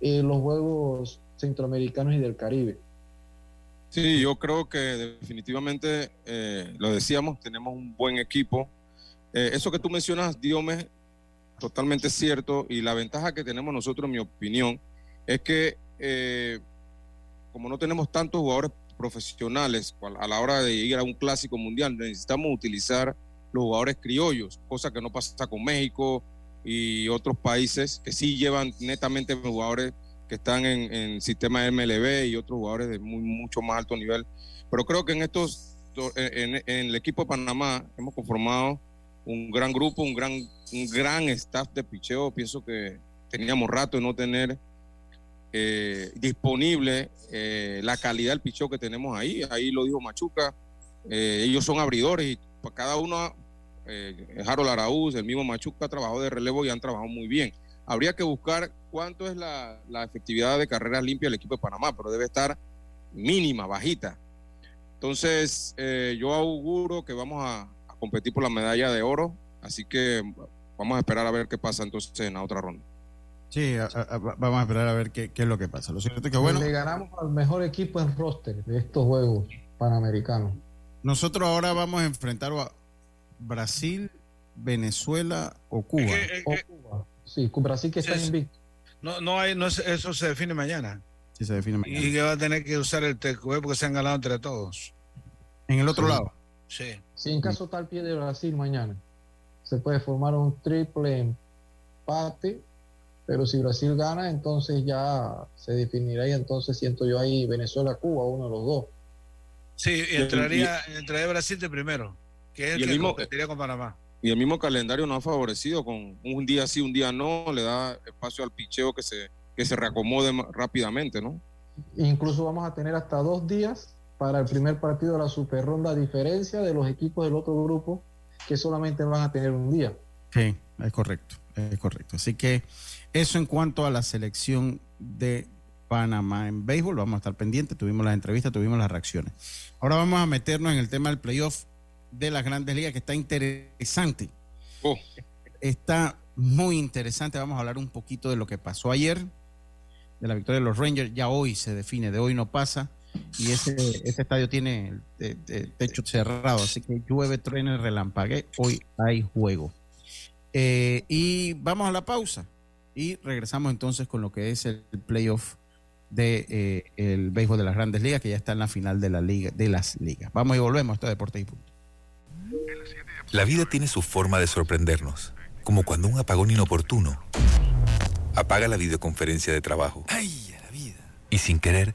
eh, los Juegos Centroamericanos y del Caribe. Sí, yo creo que definitivamente, lo decíamos, tenemos un buen equipo. Eso que tú mencionas, Diome, totalmente cierto. Y la ventaja que tenemos nosotros, en mi opinión, es que como no tenemos tantos jugadores profesionales a la hora de ir a un clásico mundial, necesitamos utilizar los jugadores criollos, cosa que no pasa con México y otros países que sí llevan netamente jugadores que están en, en sistema MLB y otros jugadores de muy, mucho más alto nivel. Pero creo que en estos, en, el equipo de Panamá hemos conformado un gran grupo, un gran, un gran staff de picheo. Pienso que teníamos rato de no tener eh, disponible eh, la calidad del picheo que tenemos ahí. Ahí lo dijo Machuca. Eh, ellos son abridores y cada uno Harold Araúz, el mismo Machuca, trabajado de relevo y han trabajado muy bien. Habría que buscar cuánto es la, efectividad de carreras limpias del equipo de Panamá, pero debe estar mínima, bajita. Entonces, yo auguro que vamos a, competir por la medalla de oro, así que vamos a esperar a ver qué pasa entonces en la otra ronda. Sí, vamos a esperar a ver qué, es lo que pasa. Lo cierto es que bueno. Le ganamos al mejor equipo en roster de estos juegos panamericanos. Nosotros ahora vamos a enfrentar Brasil, Venezuela o Cuba. Eh, eh, sí, Brasil que está invicto. No, no hay, no eso se define mañana. Sí, se define mañana. Y que va a tener que usar el TQE porque se han ganado entre todos. En el otro lado. Sí. Si en caso tal pie de Brasil mañana, se puede formar un triple empate, pero si Brasil gana, entonces ya se definirá y entonces siento yo ahí Venezuela-Cuba, uno de los dos. Sí, entraría, entraría Brasil de primero y el mismo, con Panamá. Y el mismo calendario nos ha favorecido con un día sí, un día no, le da espacio al picheo que se, que se reacomode rápidamente, ¿no? Incluso vamos a tener hasta dos días para el primer partido de la super ronda, a diferencia de los equipos del otro grupo que solamente van a tener un día. Sí, es correcto, es correcto. Así que eso en cuanto a la selección de Panamá en béisbol, vamos a estar pendientes, tuvimos las entrevistas, tuvimos las reacciones. Ahora vamos a meternos en el tema del playoff de las grandes ligas que está interesante. Oh. Está muy interesante. Vamos a hablar un poquito de lo que pasó ayer, de la victoria de los Rangers. Ya hoy se define, de hoy no pasa. Y ese, estadio tiene el, techo cerrado, así que llueve, truene, relampague. Hoy hay juego. Eh, y vamos a la pausa y regresamos entonces con lo que es el playoff de eh, el béisbol de las grandes ligas que ya está en la final de la liga de las ligas. Vamos y volvemos a Deporte y Punto. La vida tiene su forma de sorprendernos, como cuando un apagón inoportuno apaga la videoconferencia de trabajo. ¡Ay, la vida! Y sin querer,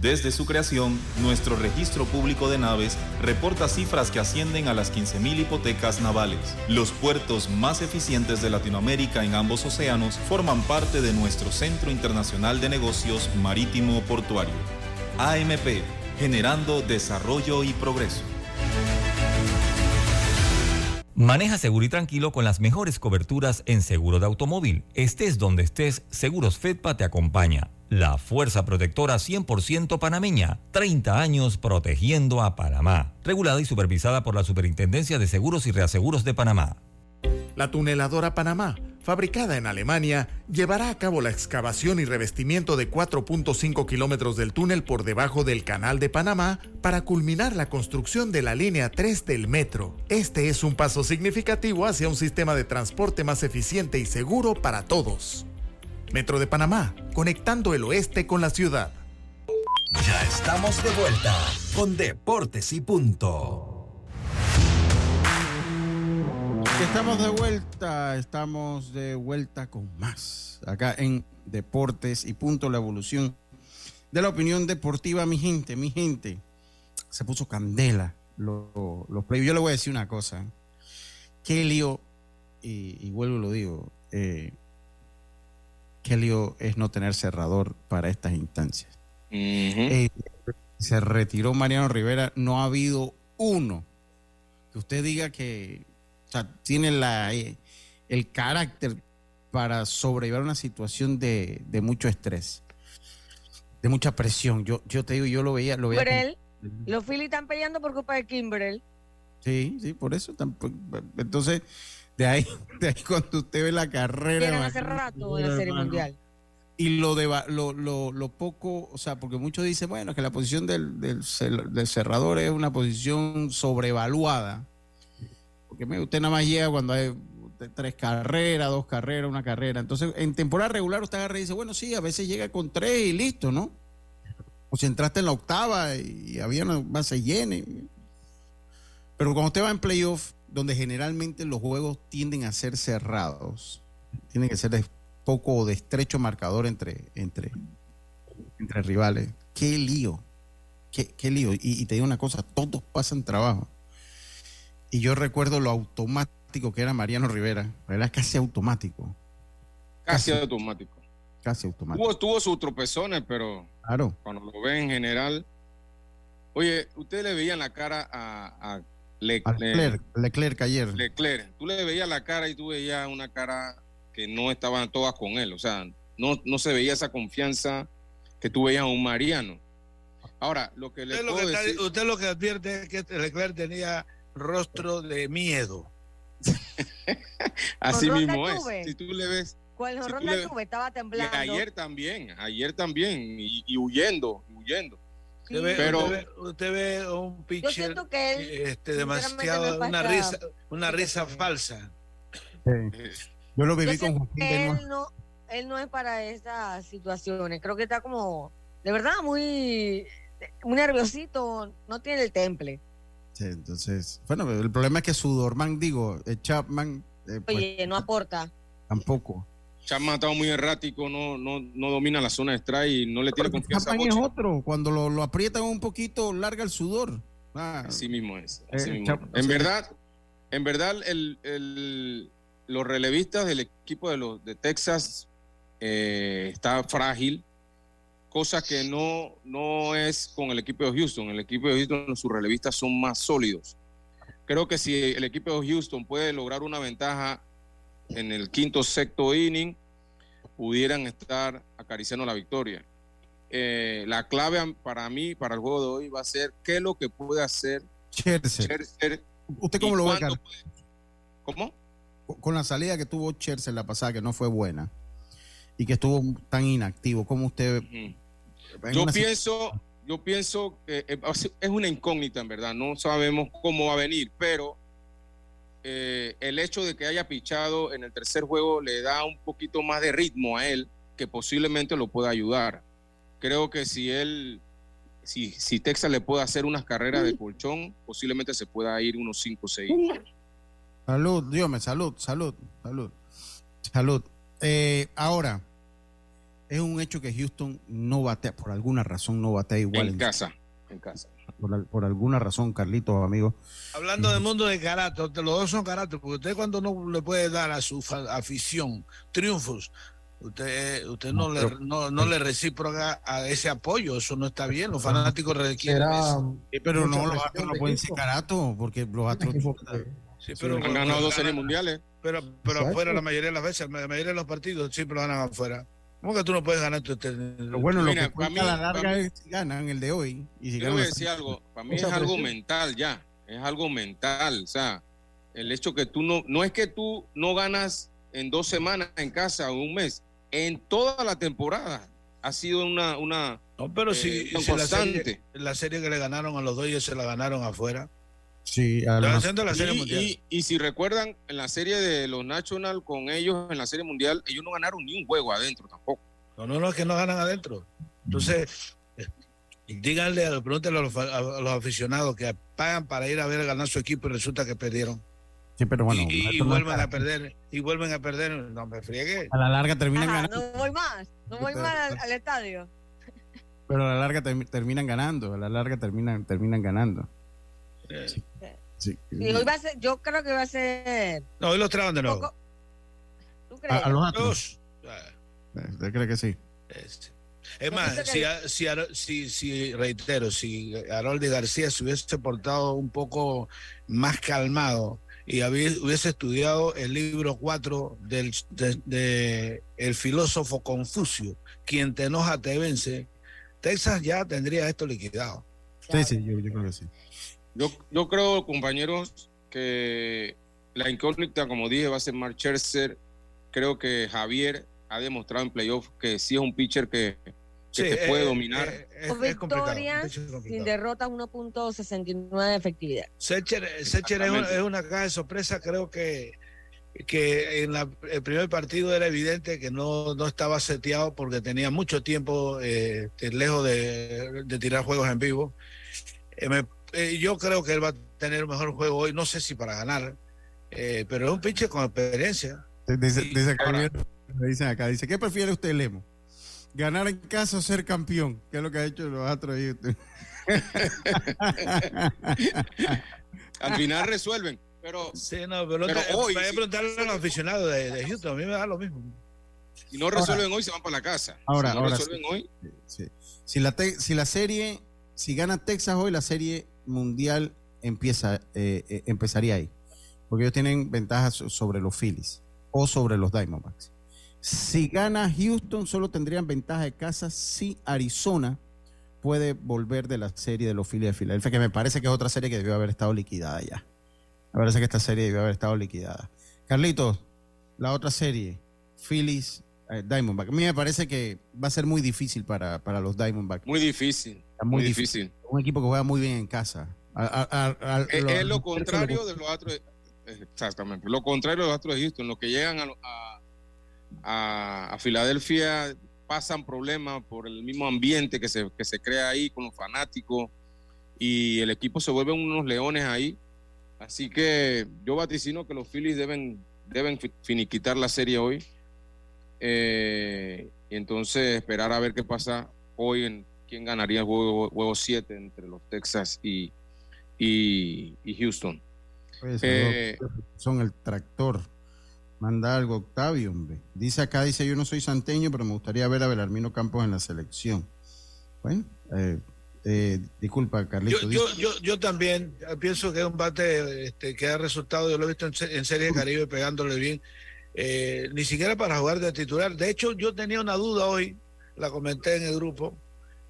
Desde su creación, nuestro registro público de naves reporta cifras que ascienden a las 15.000 hipotecas navales. Los puertos más eficientes de Latinoamérica en ambos océanos forman parte de nuestro Centro Internacional de Negocios Marítimo Portuario. AMP, generando desarrollo y progreso. Maneja seguro y tranquilo con las mejores coberturas en seguro de automóvil. Estés donde estés, Seguros Fedpa te acompaña. La fuerza protectora 100% panameña. 30 años protegiendo a Panamá. Regulada y supervisada por la Superintendencia de Seguros y Reaseguros de Panamá. La tuneladora Panamá, fabricada en Alemania, llevará a cabo la excavación y revestimiento de 4.5 kilómetros del túnel por debajo del Canal de Panamá para culminar la construcción de la línea 3 del metro. Este es un paso significativo hacia un sistema de transporte más eficiente y seguro para todos. Metro de Panamá, conectando el oeste con la ciudad. Ya estamos de vuelta con Deportes y Punto. Estamos de vuelta, estamos de vuelta con más. Acá en Deportes y Punto, la evolución de la opinión deportiva, mi gente, mi gente. Se puso candela los, los play. Yo le voy a decir una cosa. Qué lío, y, y vuelvo y lo digo, eh, qué lío es no tener cerrador para estas instancias. Eh, se retiró Mariano Rivera, no ha habido uno que usted diga que o sea, tiene la, eh, el carácter para sobrellevar una situación de, de mucho estrés, de mucha presión. Yo, yo te digo, yo lo veía, lo veía. los Phillies están peleando por culpa de Kimbrel. Sí, sí, por eso. Entonces, de ahí, de ahí cuando usted ve la carrera. De hace rato en la Serie hermano, Mundial. Y lo, de, lo, lo, lo poco, o sea, porque muchos dicen, bueno, que la posición del, del, cer- del cerrador es una posición sobrevaluada. Porque mire, usted nada más llega cuando hay tres carreras, dos carreras, una carrera. Entonces, en temporada regular usted agarra y dice, bueno, sí, a veces llega con tres y listo, ¿no? O si entraste en la octava y había una base llena. Pero cuando usted va en playoff, donde generalmente los juegos tienden a ser cerrados, tienen que ser de poco o de estrecho marcador entre, entre, entre rivales. Qué lío, qué, qué lío. Y, y te digo una cosa, todos pasan trabajo. Y yo recuerdo lo automático que era Mariano Rivera, era casi automático, Casi automático. casi automático. Tuvo, tuvo sus tropezones, pero Claro. cuando lo ve en general. Oye, usted le veía la cara a, a Leclerc, Leclerc ayer. Leclerc. Tú le veías la cara y tú veías una cara que no estaban todas con él. O sea, no, no se veía esa confianza que tú veías a un Mariano. Ahora, lo que le usted, puedo lo que decir... usted lo que advierte es que Leclerc tenía rostro de miedo. Así mismo es. Tuve. Si tú le ves... Con el Si jorrón tú de le- Tuve estaba Y temblando. ayer también, ayer también, y, y huyendo, huyendo. Usted ve, Pero- usted ve, usted ve un Yo pitcher siento que él este, demasiado, una risa, una risa falsa. Yo lo Yo viví con siento Joaquín que él no, él no es para esas situaciones. Creo que está como, de verdad, muy, muy nerviosito. No tiene el temple. Sí, entonces, bueno, el problema es que su Dorman, digo, eh, Chapman, eh, pues, Oye, no aporta. tampoco. Chapman ha estado muy errático, no, no, no domina la zona de strike y no le tiene confianza a es otro. Cuando lo, lo aprietan un poquito, larga el sudor. Ah, Así mismo es. así Eh, mismo Chapman, es. En verdad, en verdad, el, el- los relevistas del equipo de los de Texas eh, está frágil, cosa que no, no es con el equipo de Houston. El equipo de Houston, sus relevistas son más sólidos. Creo que si el equipo de Houston puede lograr una ventaja en el quinto, sexto inning, pudieran estar acariciando la victoria. Eh, la clave para mí, para el juego de hoy, va a ser qué es lo que puede hacer Scherzer. Scherzer ¿Usted cómo lo ve, puede- ¿Cómo? Con- la salida que tuvo Scherzer la pasada, que no fue buena, y que estuvo tan inactivo, ¿cómo usted... en Yo una pienso, yo pienso que eh, es una incógnita en verdad, no sabemos cómo va a venir, pero eh, el hecho de que haya pichado en el tercer juego le da un poquito más de ritmo a él, que posiblemente lo pueda ayudar. Creo que si él, si, si Texas le puede hacer unas carreras de colchón, posiblemente se pueda ir unos 5 o 6. Salud, Dios me salud, salud, salud, salud. Eh, ahora, es un hecho que Houston no batea, por alguna razón no batea igual. En casa, en casa. Por, por alguna razón, Carlitos, amigo. Hablando del mundo de carácter, los dos son carácter, porque usted cuando no le puede dar a su fa- afición triunfos, usted, usted no, No, le, no, no le recíproca a ese apoyo, eso no está bien, los fanáticos requieren eso. Sí, pero no, los Astros no de pueden ser caratos, porque los Astros... Sí, pero, Han ganado dos series mundiales. Pero, pero afuera la mayoría de las veces, la mayoría de los partidos siempre lo ganan afuera. ¿Cómo que tú no puedes ganar tu Pero bueno, lo Mira, que para cuenta a la mí- larga para mí- es si ganan el de hoy. Y si Yo ganan voy a la decir algo, para mí es algo mental ya, es algo mental, o sea, el hecho que tú no, no es que tú no ganas en dos semanas en casa o un mes, en toda la temporada ha sido una, una No, pero eh, si, una si la, constante. serie, la serie que le ganaron a los Dodgers se la ganaron afuera. Sí, a Están los- haciendo la serie y, mundial. y- y si recuerdan, en la serie de los National con ellos en la serie mundial, ellos no ganaron ni un juego adentro tampoco. No, no, no, es que no ganan adentro. Entonces, eh, díganle, pregúntenle a los, a los aficionados que pagan para ir a ver ganar su equipo y resulta que perdieron. Sí, pero bueno, y, vuelven a perder, y vuelven a perder. No me friegue. A la larga terminan Ajá, ganando, no voy más, no voy más al, al estadio. pero a la larga termi- terminan ganando, a la larga terminan, terminan ganando. Sí. Sí. Y hoy va a ser, yo creo que va a ser. No, hoy los traban de nuevo. poco- ¿Tú A, crees? a los Astros. Dos. ¿Usted cree que sí? Es más, si, a- si, Aro- si, si, reitero, si Haroldi García se hubiese portado un poco más calmado y hubiese estudiado el libro 4 del de, de el filósofo Confucio, quien te enoja te vence, Texas ya tendría esto liquidado. Sí, sí, yo, yo creo que sí. Yo, yo creo, compañeros, que la incógnita, como dije, va a ser Mark Scherzer. Creo que Javier ha demostrado en playoff que sí es un pitcher que, que Sí, te puede eh, dominar. eh, es- es victorias sin derrotas, 1.69 de efectividad. Secher, Secher es, una, es una caja de sorpresa, creo que, que en la- el primer partido era evidente que no, no estaba seteado porque tenía mucho tiempo eh, lejos de, de tirar juegos en vivo. Eh, me- eh, yo creo que él va a tener un mejor juego hoy, no sé si para ganar, eh, pero es un pitcher con experiencia. Dice, dice acá, me dicen acá, dice, ¿qué prefiere usted, Lemo? ¿Ganar en casa o ser campeón? ¿Qué es lo que ha hecho los Astros ahí? Al final resuelven, pero, Sí, no, pero, pero hoy, voy a preguntarle a los aficionados de, de Houston, a mí me da lo mismo. si no resuelven hoy, se van para la casa. Ahora, si no ahora resuelven sí. hoy, Sí. Si, la te- si la serie, si gana Texas hoy, la serie mundial empieza, eh, eh, empezaría ahí. Porque ellos tienen ventajas so- sobre los Phillies o sobre los Diamondbacks. Si gana Houston, solo tendrían ventaja de casa si Arizona puede volver de la serie de los Phillies de Filadelfia, que me parece que es otra serie que debió haber estado liquidada ya. Me parece que esta serie debió haber estado liquidada. Carlitos, la otra serie, Phillies Diamondback. A mí me parece que va a ser muy difícil para, para los Diamondback. Muy difícil. Muy, difícil. Un equipo que juega muy bien en casa. es, lo contrario de los Astros. Exactamente. Lo contrario de los Astros de Houston. Los que llegan a, a, a Filadelfia pasan problemas por el mismo ambiente que se, que se crea ahí con los fanáticos y el equipo se vuelve unos leones ahí. Así que yo vaticino que los Phillies deben, deben finiquitar la serie hoy. Eh, y entonces esperar a ver qué pasa hoy en quién ganaría el juego 7 entre los Texas y, y, Houston. Eh, son el tractor. Manda algo, Octavio, hombre. Dice acá, dice, yo no soy santeño, pero me gustaría ver a Belarmino Campos en la selección. Bueno, eh, eh, disculpa, Carlito. Yo, yo, yo, también pienso que es un bate este, que ha resultado, yo lo he visto en, Serie de Caribe pegándole bien, eh, ni siquiera para jugar de titular. De hecho, yo tenía una duda hoy, la comenté en el grupo,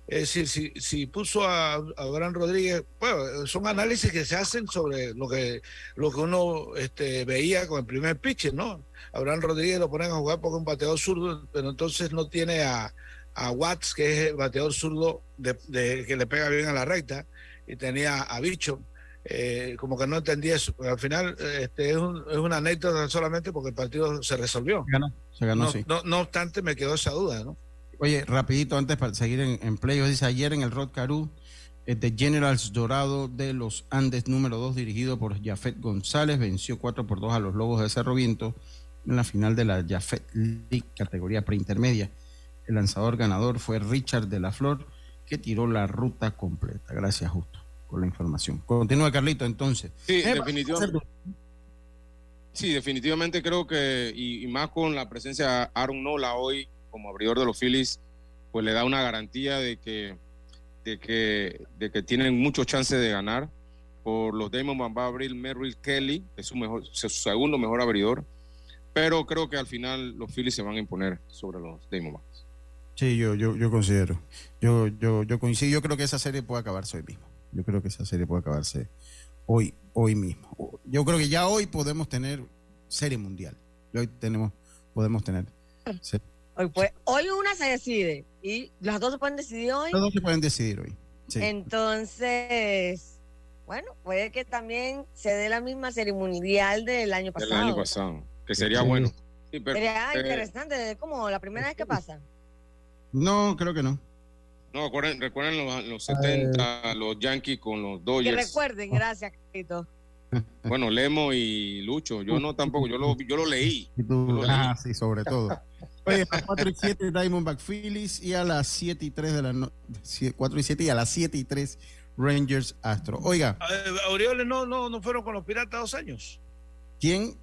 es decir, si, si puso a, Abraham Rodríguez, bueno, son análisis que se hacen sobre lo que, lo que uno este, veía con el primer pitcher, ¿no? Abraham Rodríguez lo ponen a jugar porque es un bateador zurdo, pero entonces no tiene a, Watts, que es el bateador zurdo de, que le pega bien a la recta, y tenía a Bicho. Eh, como que no entendí eso, pero al final este, es, un, es una anécdota solamente porque el partido se resolvió. Se ganó, se ganó, sí. no, no obstante, me quedó esa duda, ¿no? Oye, rapidito, antes para seguir en, en dice ayer en el Rod Caru, eh, de Generals Dorado de los Andes número 2, dirigido por Jafet González, venció 4 por 2 a los Lobos de Cerro Viento en la final de la Jafet League, categoría preintermedia. El lanzador ganador fue Richard de la Flor, que tiró la ruta completa. Gracias, Justo, por la información. Continúa, Carlito, entonces. Sí, eh, definitivamente. Sí, definitivamente creo que, y, y, más con la presencia de Aaron Nola hoy, como abridor de los Phillies, pues le da una garantía de que, de que, de que tienen muchos chances de ganar. Por los Damon va a abrir Merrill Kelly, es su, mejor, su segundo mejor abridor, pero creo que al final los Phillies se van a imponer sobre los Diamondbacks. Sí, yo, yo, yo considero. Yo, yo, yo coincido. Yo creo que esa serie puede acabarse hoy mismo. Yo creo que esa serie puede acabarse hoy, hoy mismo. Yo creo que ya hoy podemos tener serie mundial. Hoy tenemos, podemos tener serie Hoy, pues, hoy una se decide y las dos se pueden decidir hoy. Las dos se pueden decidir hoy. Entonces, bueno, puede que también se dé la misma serie mundial del año pasado. Del año pasado, que sería bueno. sería eh, interesante, es como la primera vez que pasa. No, creo que no. No, recuerden, recuerden los, 70, los Yankees con los Dodgers. Que recuerden, gracias, Carito. Bueno, Lemo y Lucho, yo no tampoco, yo lo, yo lo leí. ah, sí, sobre todo. Oye, a las 4 y 7 Diamondback Phillies y a las 7 y 3 de la no 4 y 7 y a las 7 y 3 Rangers Astro. Oiga. Orioles no, no, no fueron con los Piratas dos años. ¿Quién?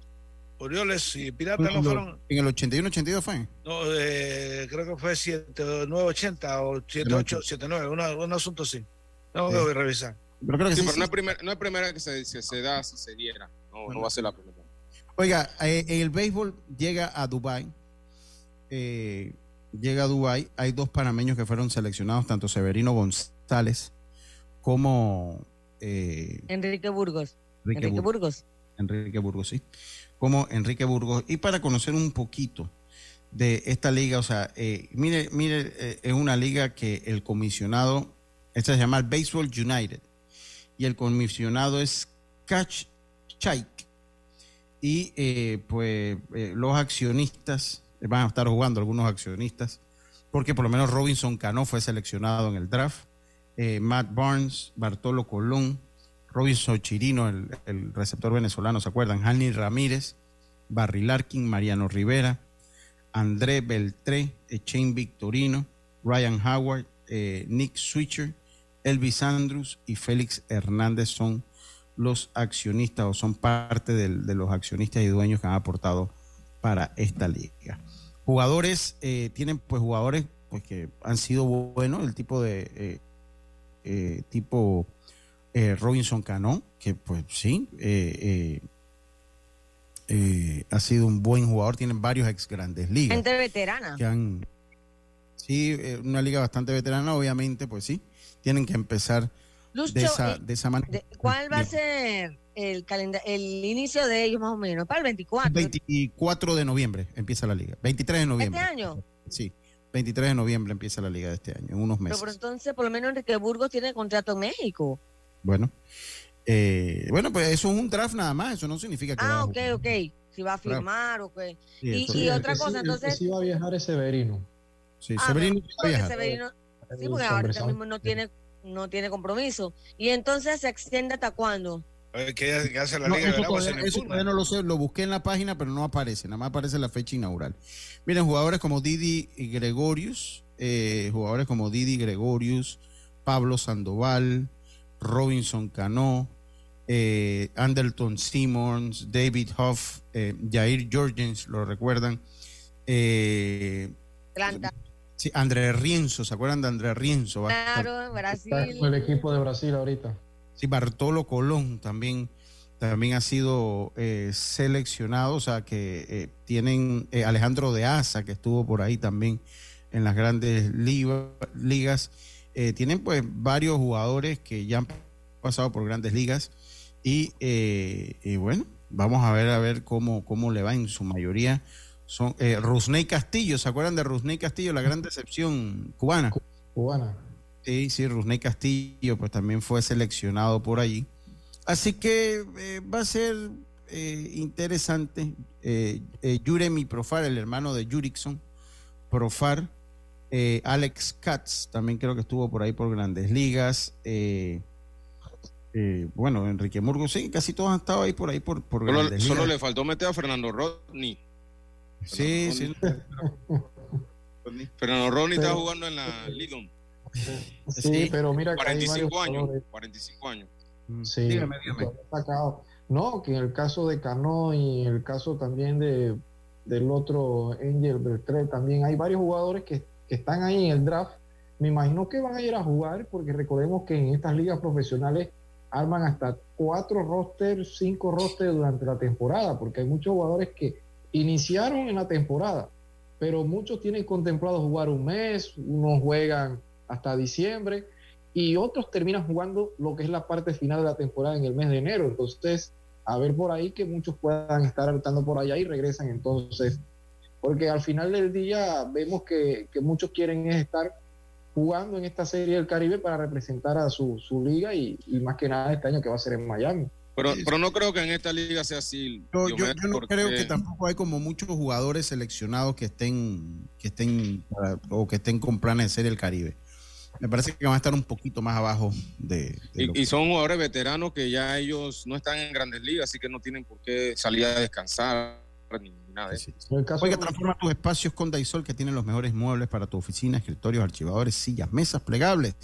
Orioles y Piratas no fueron. ¿En el 81-82 fue? No, eh, creo que fue 7980 o 7879, un, un asunto así. No, sí. voy a revisar. Pero creo que sí, sí, pero no, es primera, no es primera que se, se, se da, si se diera. No, bueno. no va a ser la primera. Oiga, eh, el béisbol llega a Dubai eh, llega a Dubái, hay dos panameños que fueron seleccionados, tanto Severino González como... Eh, Enrique Burgos. Enrique, Burgos. Enrique Burgos, sí. Como Enrique Burgos. Y para conocer un poquito de esta liga, o sea, eh, mire, mire, eh, es una liga que el comisionado, esta se llama el Baseball United, y el comisionado es Catch Chaik. Y eh, pues los accionistas van a estar jugando algunos accionistas, porque por lo menos Robinson Cano fue seleccionado en el draft, Matt Barnes, Bartolo Colón, Robinson Chirino, el, receptor venezolano, ¿se acuerdan? Hanley Ramírez, Barry Larkin, Mariano Rivera, André Beltré, Shane Victorino, Ryan Howard, eh, Nick Switcher, Elvis Andrews y Félix Hernández son los accionistas o son parte de los accionistas y dueños que han aportado para esta liga. Jugadores, eh, tienen pues jugadores pues que han sido buenos, el tipo de eh, eh, Robinson Cano, que pues sí, ha sido un buen jugador, tienen varios ex grandes ligas. Gente veterana. Que han, Sí, eh, una liga bastante veterana, obviamente, pues sí, tienen que empezar de, esa, eh, de esa manera. ¿Cuál va a ser el calendario, el inicio de ellos más o menos? Para el 24. 24 de noviembre empieza la liga. 23 de noviembre. ¿Este año? Sí, 23 de noviembre empieza la liga de este año, en unos meses. Pero por entonces, por lo menos Enrique Burgos tiene contrato en México. Bueno, eh, bueno, pues eso es un draft nada más, eso no significa que... Ah, ok, ok. Si va a firmar, ok. y, Sí, y otra sí- cosa, entonces... sí va a viajar es Severino. Sí, Ah, Severino pero- va a porque viajar. Severino- sí, porque ahorita mismo no tiene, no tiene compromiso. Y entonces se extiende hasta cuándo? ¿Qué, hace la No, Liga eso, todavía, todavía no lo sé, lo busqué en la página, pero no aparece, nada más aparece la fecha inaugural. Miren, jugadores como Didi Gregorius, eh, jugadores como Didi Gregorius, Pablo Sandoval, Robinson Cano, eh, Anderton Simmons, David Huff, eh, Jair Jorgens, lo recuerdan. Eh, Atlanta. sí, André Rienzo, ¿se acuerdan de André Rienzo? Claro, Brasil. Está con el equipo de Brasil ahorita. Sí, Bartolo Colón también, también ha sido eh, seleccionado, o sea que eh, tienen eh, Alejandro de Asa, que estuvo por ahí también en las grandes liga- ligas. Eh, tienen pues varios jugadores que ya han pasado por grandes ligas y, eh, y bueno, vamos a ver a ver cómo, cómo le va en su mayoría. Son eh, Rusney Castillo, ¿se acuerdan de Rusney Castillo, la gran decepción cubana? Cubana. Sí, sí, Rusney Castillo, pues también fue seleccionado por allí. Así que eh, va a ser interesante. Juremi Profar, el hermano de Jurickson Profar. Eh, Alex Katz, también creo que estuvo por ahí por grandes ligas. eh, eh, bueno, Enrique Murgo, sí, casi todos han estado ahí por ahí por, por Solo, grandes solo ligas. le faltó meter a Fernando Rodney. Sí, sí. Fernando Rodney Pero- está jugando en la Lidl. Sí, pero mira que hay 45 varios años. jugadores. 45 años. Sí, Dígame, dígame. todavía sacado. No, que en el caso de Cano y en el caso también de del otro Angel Beltré, también hay varios jugadores que, que están ahí en el draft. Me imagino que van a ir a jugar, porque recordemos que en estas ligas profesionales arman hasta cuatro rosters, cinco rosters durante la temporada, porque hay muchos jugadores que iniciaron en la temporada, pero muchos tienen contemplado jugar un mes, unos juegan hasta diciembre y otros terminan jugando lo que es la parte final de la temporada en el mes de enero. Entonces, a ver por ahí que muchos puedan estar saltando por allá y regresan entonces, porque al final del día vemos que, que muchos quieren es estar jugando en esta serie del Caribe para representar a su, su liga y, y más que nada este año que va a ser en Miami. Pero, pero no creo que en esta liga sea así. Yo, yo- no porque- creo que tampoco hay como muchos jugadores seleccionados que estén que estén para- o que estén con planes de ser el Caribe. Me parece que van a estar un poquito más abajo de, Y, y son jugadores veteranos que ya ellos no están en grandes ligas, así que no tienen por qué salir a descansar ni nada. En el caso Oiga, transforma tus espacios con Daisol, que tiene los mejores muebles para tu oficina, escritorios, archivadores, sillas, mesas plegables.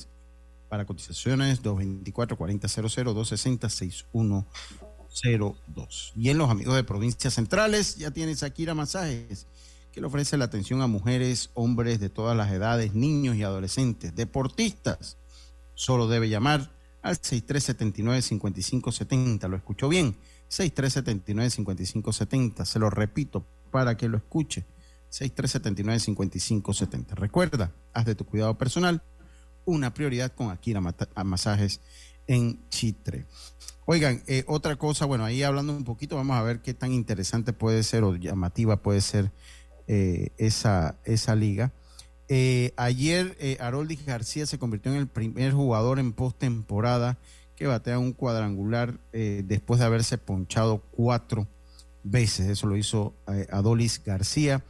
Para cotizaciones, 224-4000-260-6102. Y en los amigos de Provincias Centrales, ya tienes Akira Masajes, que le ofrece la atención a mujeres, hombres de todas las edades, niños y adolescentes, deportistas. Solo debe llamar al 6379-5570. ¿Lo escuchó bien? 6379-5570. Se lo repito para que lo escuche. 6379-5570. Recuerda, haz de tu cuidado personal una prioridad con Akira Mata- Masajes en Chitre. Oigan, eh, otra cosa, bueno, ahí hablando un poquito, vamos a ver qué tan interesante puede ser o llamativa puede ser eh, esa, esa liga. Eh, ayer Haroldis García se convirtió en el primer jugador en postemporada que batea un cuadrangular eh, después de haberse ponchado cuatro veces. Eso lo hizo eh, Adolis García,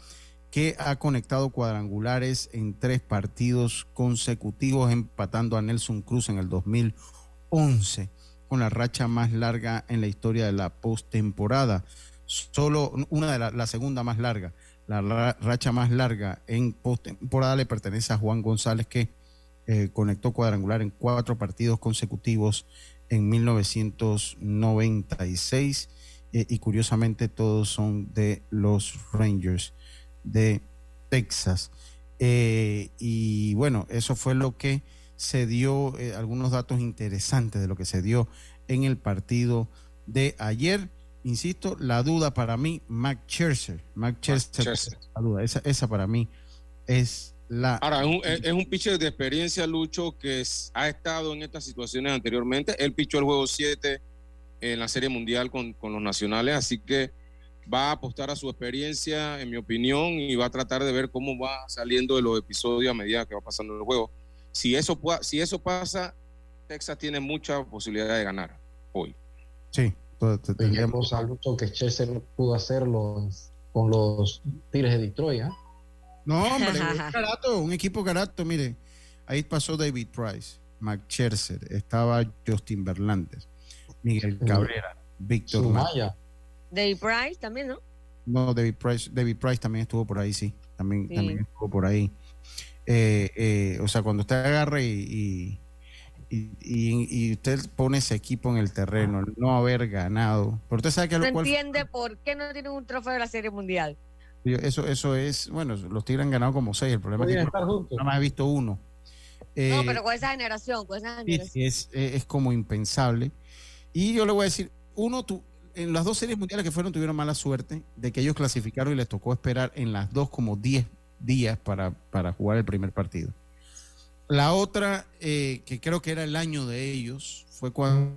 que ha conectado cuadrangulares en tres partidos consecutivos, empatando a Nelson Cruz en el 2011, con la racha más larga en la historia de la postemporada. Solo una de la, la segunda más larga. La ra- racha más larga en postemporada le pertenece a Juan González, que eh, conectó cuadrangular en cuatro partidos consecutivos en 1996 eh, y curiosamente todos son de los Rangers de Texas. Eh, y bueno, eso fue lo que se dio, algunos datos interesantes de lo que se dio en el partido de ayer. Insisto, la duda para mí, Mac Scherzer. Mac Scherzer, Scherzer. la duda, esa, esa para mí es La... Ahora, es un, es un pitcher de experiencia, Lucho, que ha estado en estas situaciones anteriormente. Él pichó el juego 7 en la Serie Mundial con, con, los nacionales, así que va a apostar a su experiencia, en mi opinión, y va a tratar de ver cómo va saliendo de los episodios a medida que va pasando el juego. Si eso, si eso pasa, Texas tiene mucha posibilidad de ganar hoy. Sí, tendríamos a Lucho que Chester pudo hacerlo con los Tigres de Detroit. ¿eh? No, hombre, un, carato, un equipo carato. Mire, ahí pasó David Price, Mac Scherzer, estaba Justin Verlandes, Miguel Cabrera, Víctor Maya. David Price también, ¿no? No, David Price, David Price también estuvo por ahí, sí. También, sí. también estuvo por ahí. Eh, eh, o sea, cuando usted agarre y, y, y, y, usted pone ese equipo en el terreno, no haber ganado. Pero usted sabe que no lo cual, entiende por qué no tienen un trofeo de la Serie Mundial. Eso, eso es, bueno, los Tigres han ganado como seis. El problema es que nada más he visto uno. Eh, no, pero con esa generación, con esa generación. Es, es, es, como impensable. Y yo le voy a decir, uno, tu, en las dos series mundiales que fueron tuvieron mala suerte de que ellos clasificaron y les tocó esperar en las dos como 10 días para, para jugar el primer partido. La otra, eh, que creo que era el año de ellos, fue cuando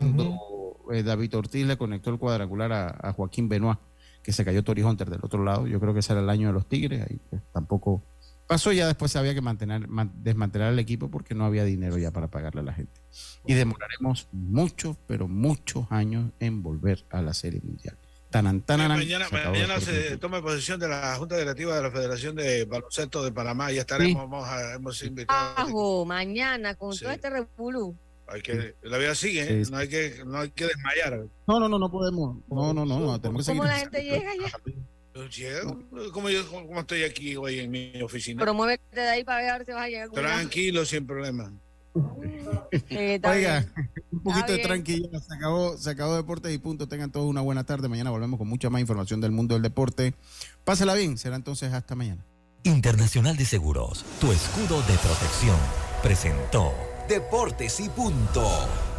uh -huh. eh, David Ortiz le conectó el cuadrangular a, a, Joaquín Benoit, que se cayó Tori Hunter del otro lado. Yo creo que ese era el año de los Tigres. Ahí pues, tampoco pasó. Ya después había que mantener, man, desmantelar el equipo porque no había dinero ya para pagarle a la gente. Y demoraremos muchos, pero muchos años en volver a la Serie Mundial. Tanan, tanan, mañana se, mañana se toma posesión de la Junta Directiva de la Federación de Baloncesto de Panamá. Ya estaremos, sí. vamos a, hemos invitado. Ajo, mañana con sí. todo este revolú. Hay que, la vida sigue, ¿eh? no, hay que, no hay que desmayar. No, no, no, no podemos. No, no, no, no tenemos que ¿Cómo la gente llega ya? Llego, como yo como estoy aquí hoy en mi oficina. Pero muévete de ahí para ver si vas a llegar. Tranquilo, sin problema. Oiga, un poquito de tranquilidad. Se acabó, se acabó Deportes y punto. Tengan todos una buena tarde. Mañana volvemos con mucha más información del mundo del deporte. Pásela bien. Será entonces hasta mañana. Internacional de Seguros, tu escudo de protección, presentó Deportes y punto.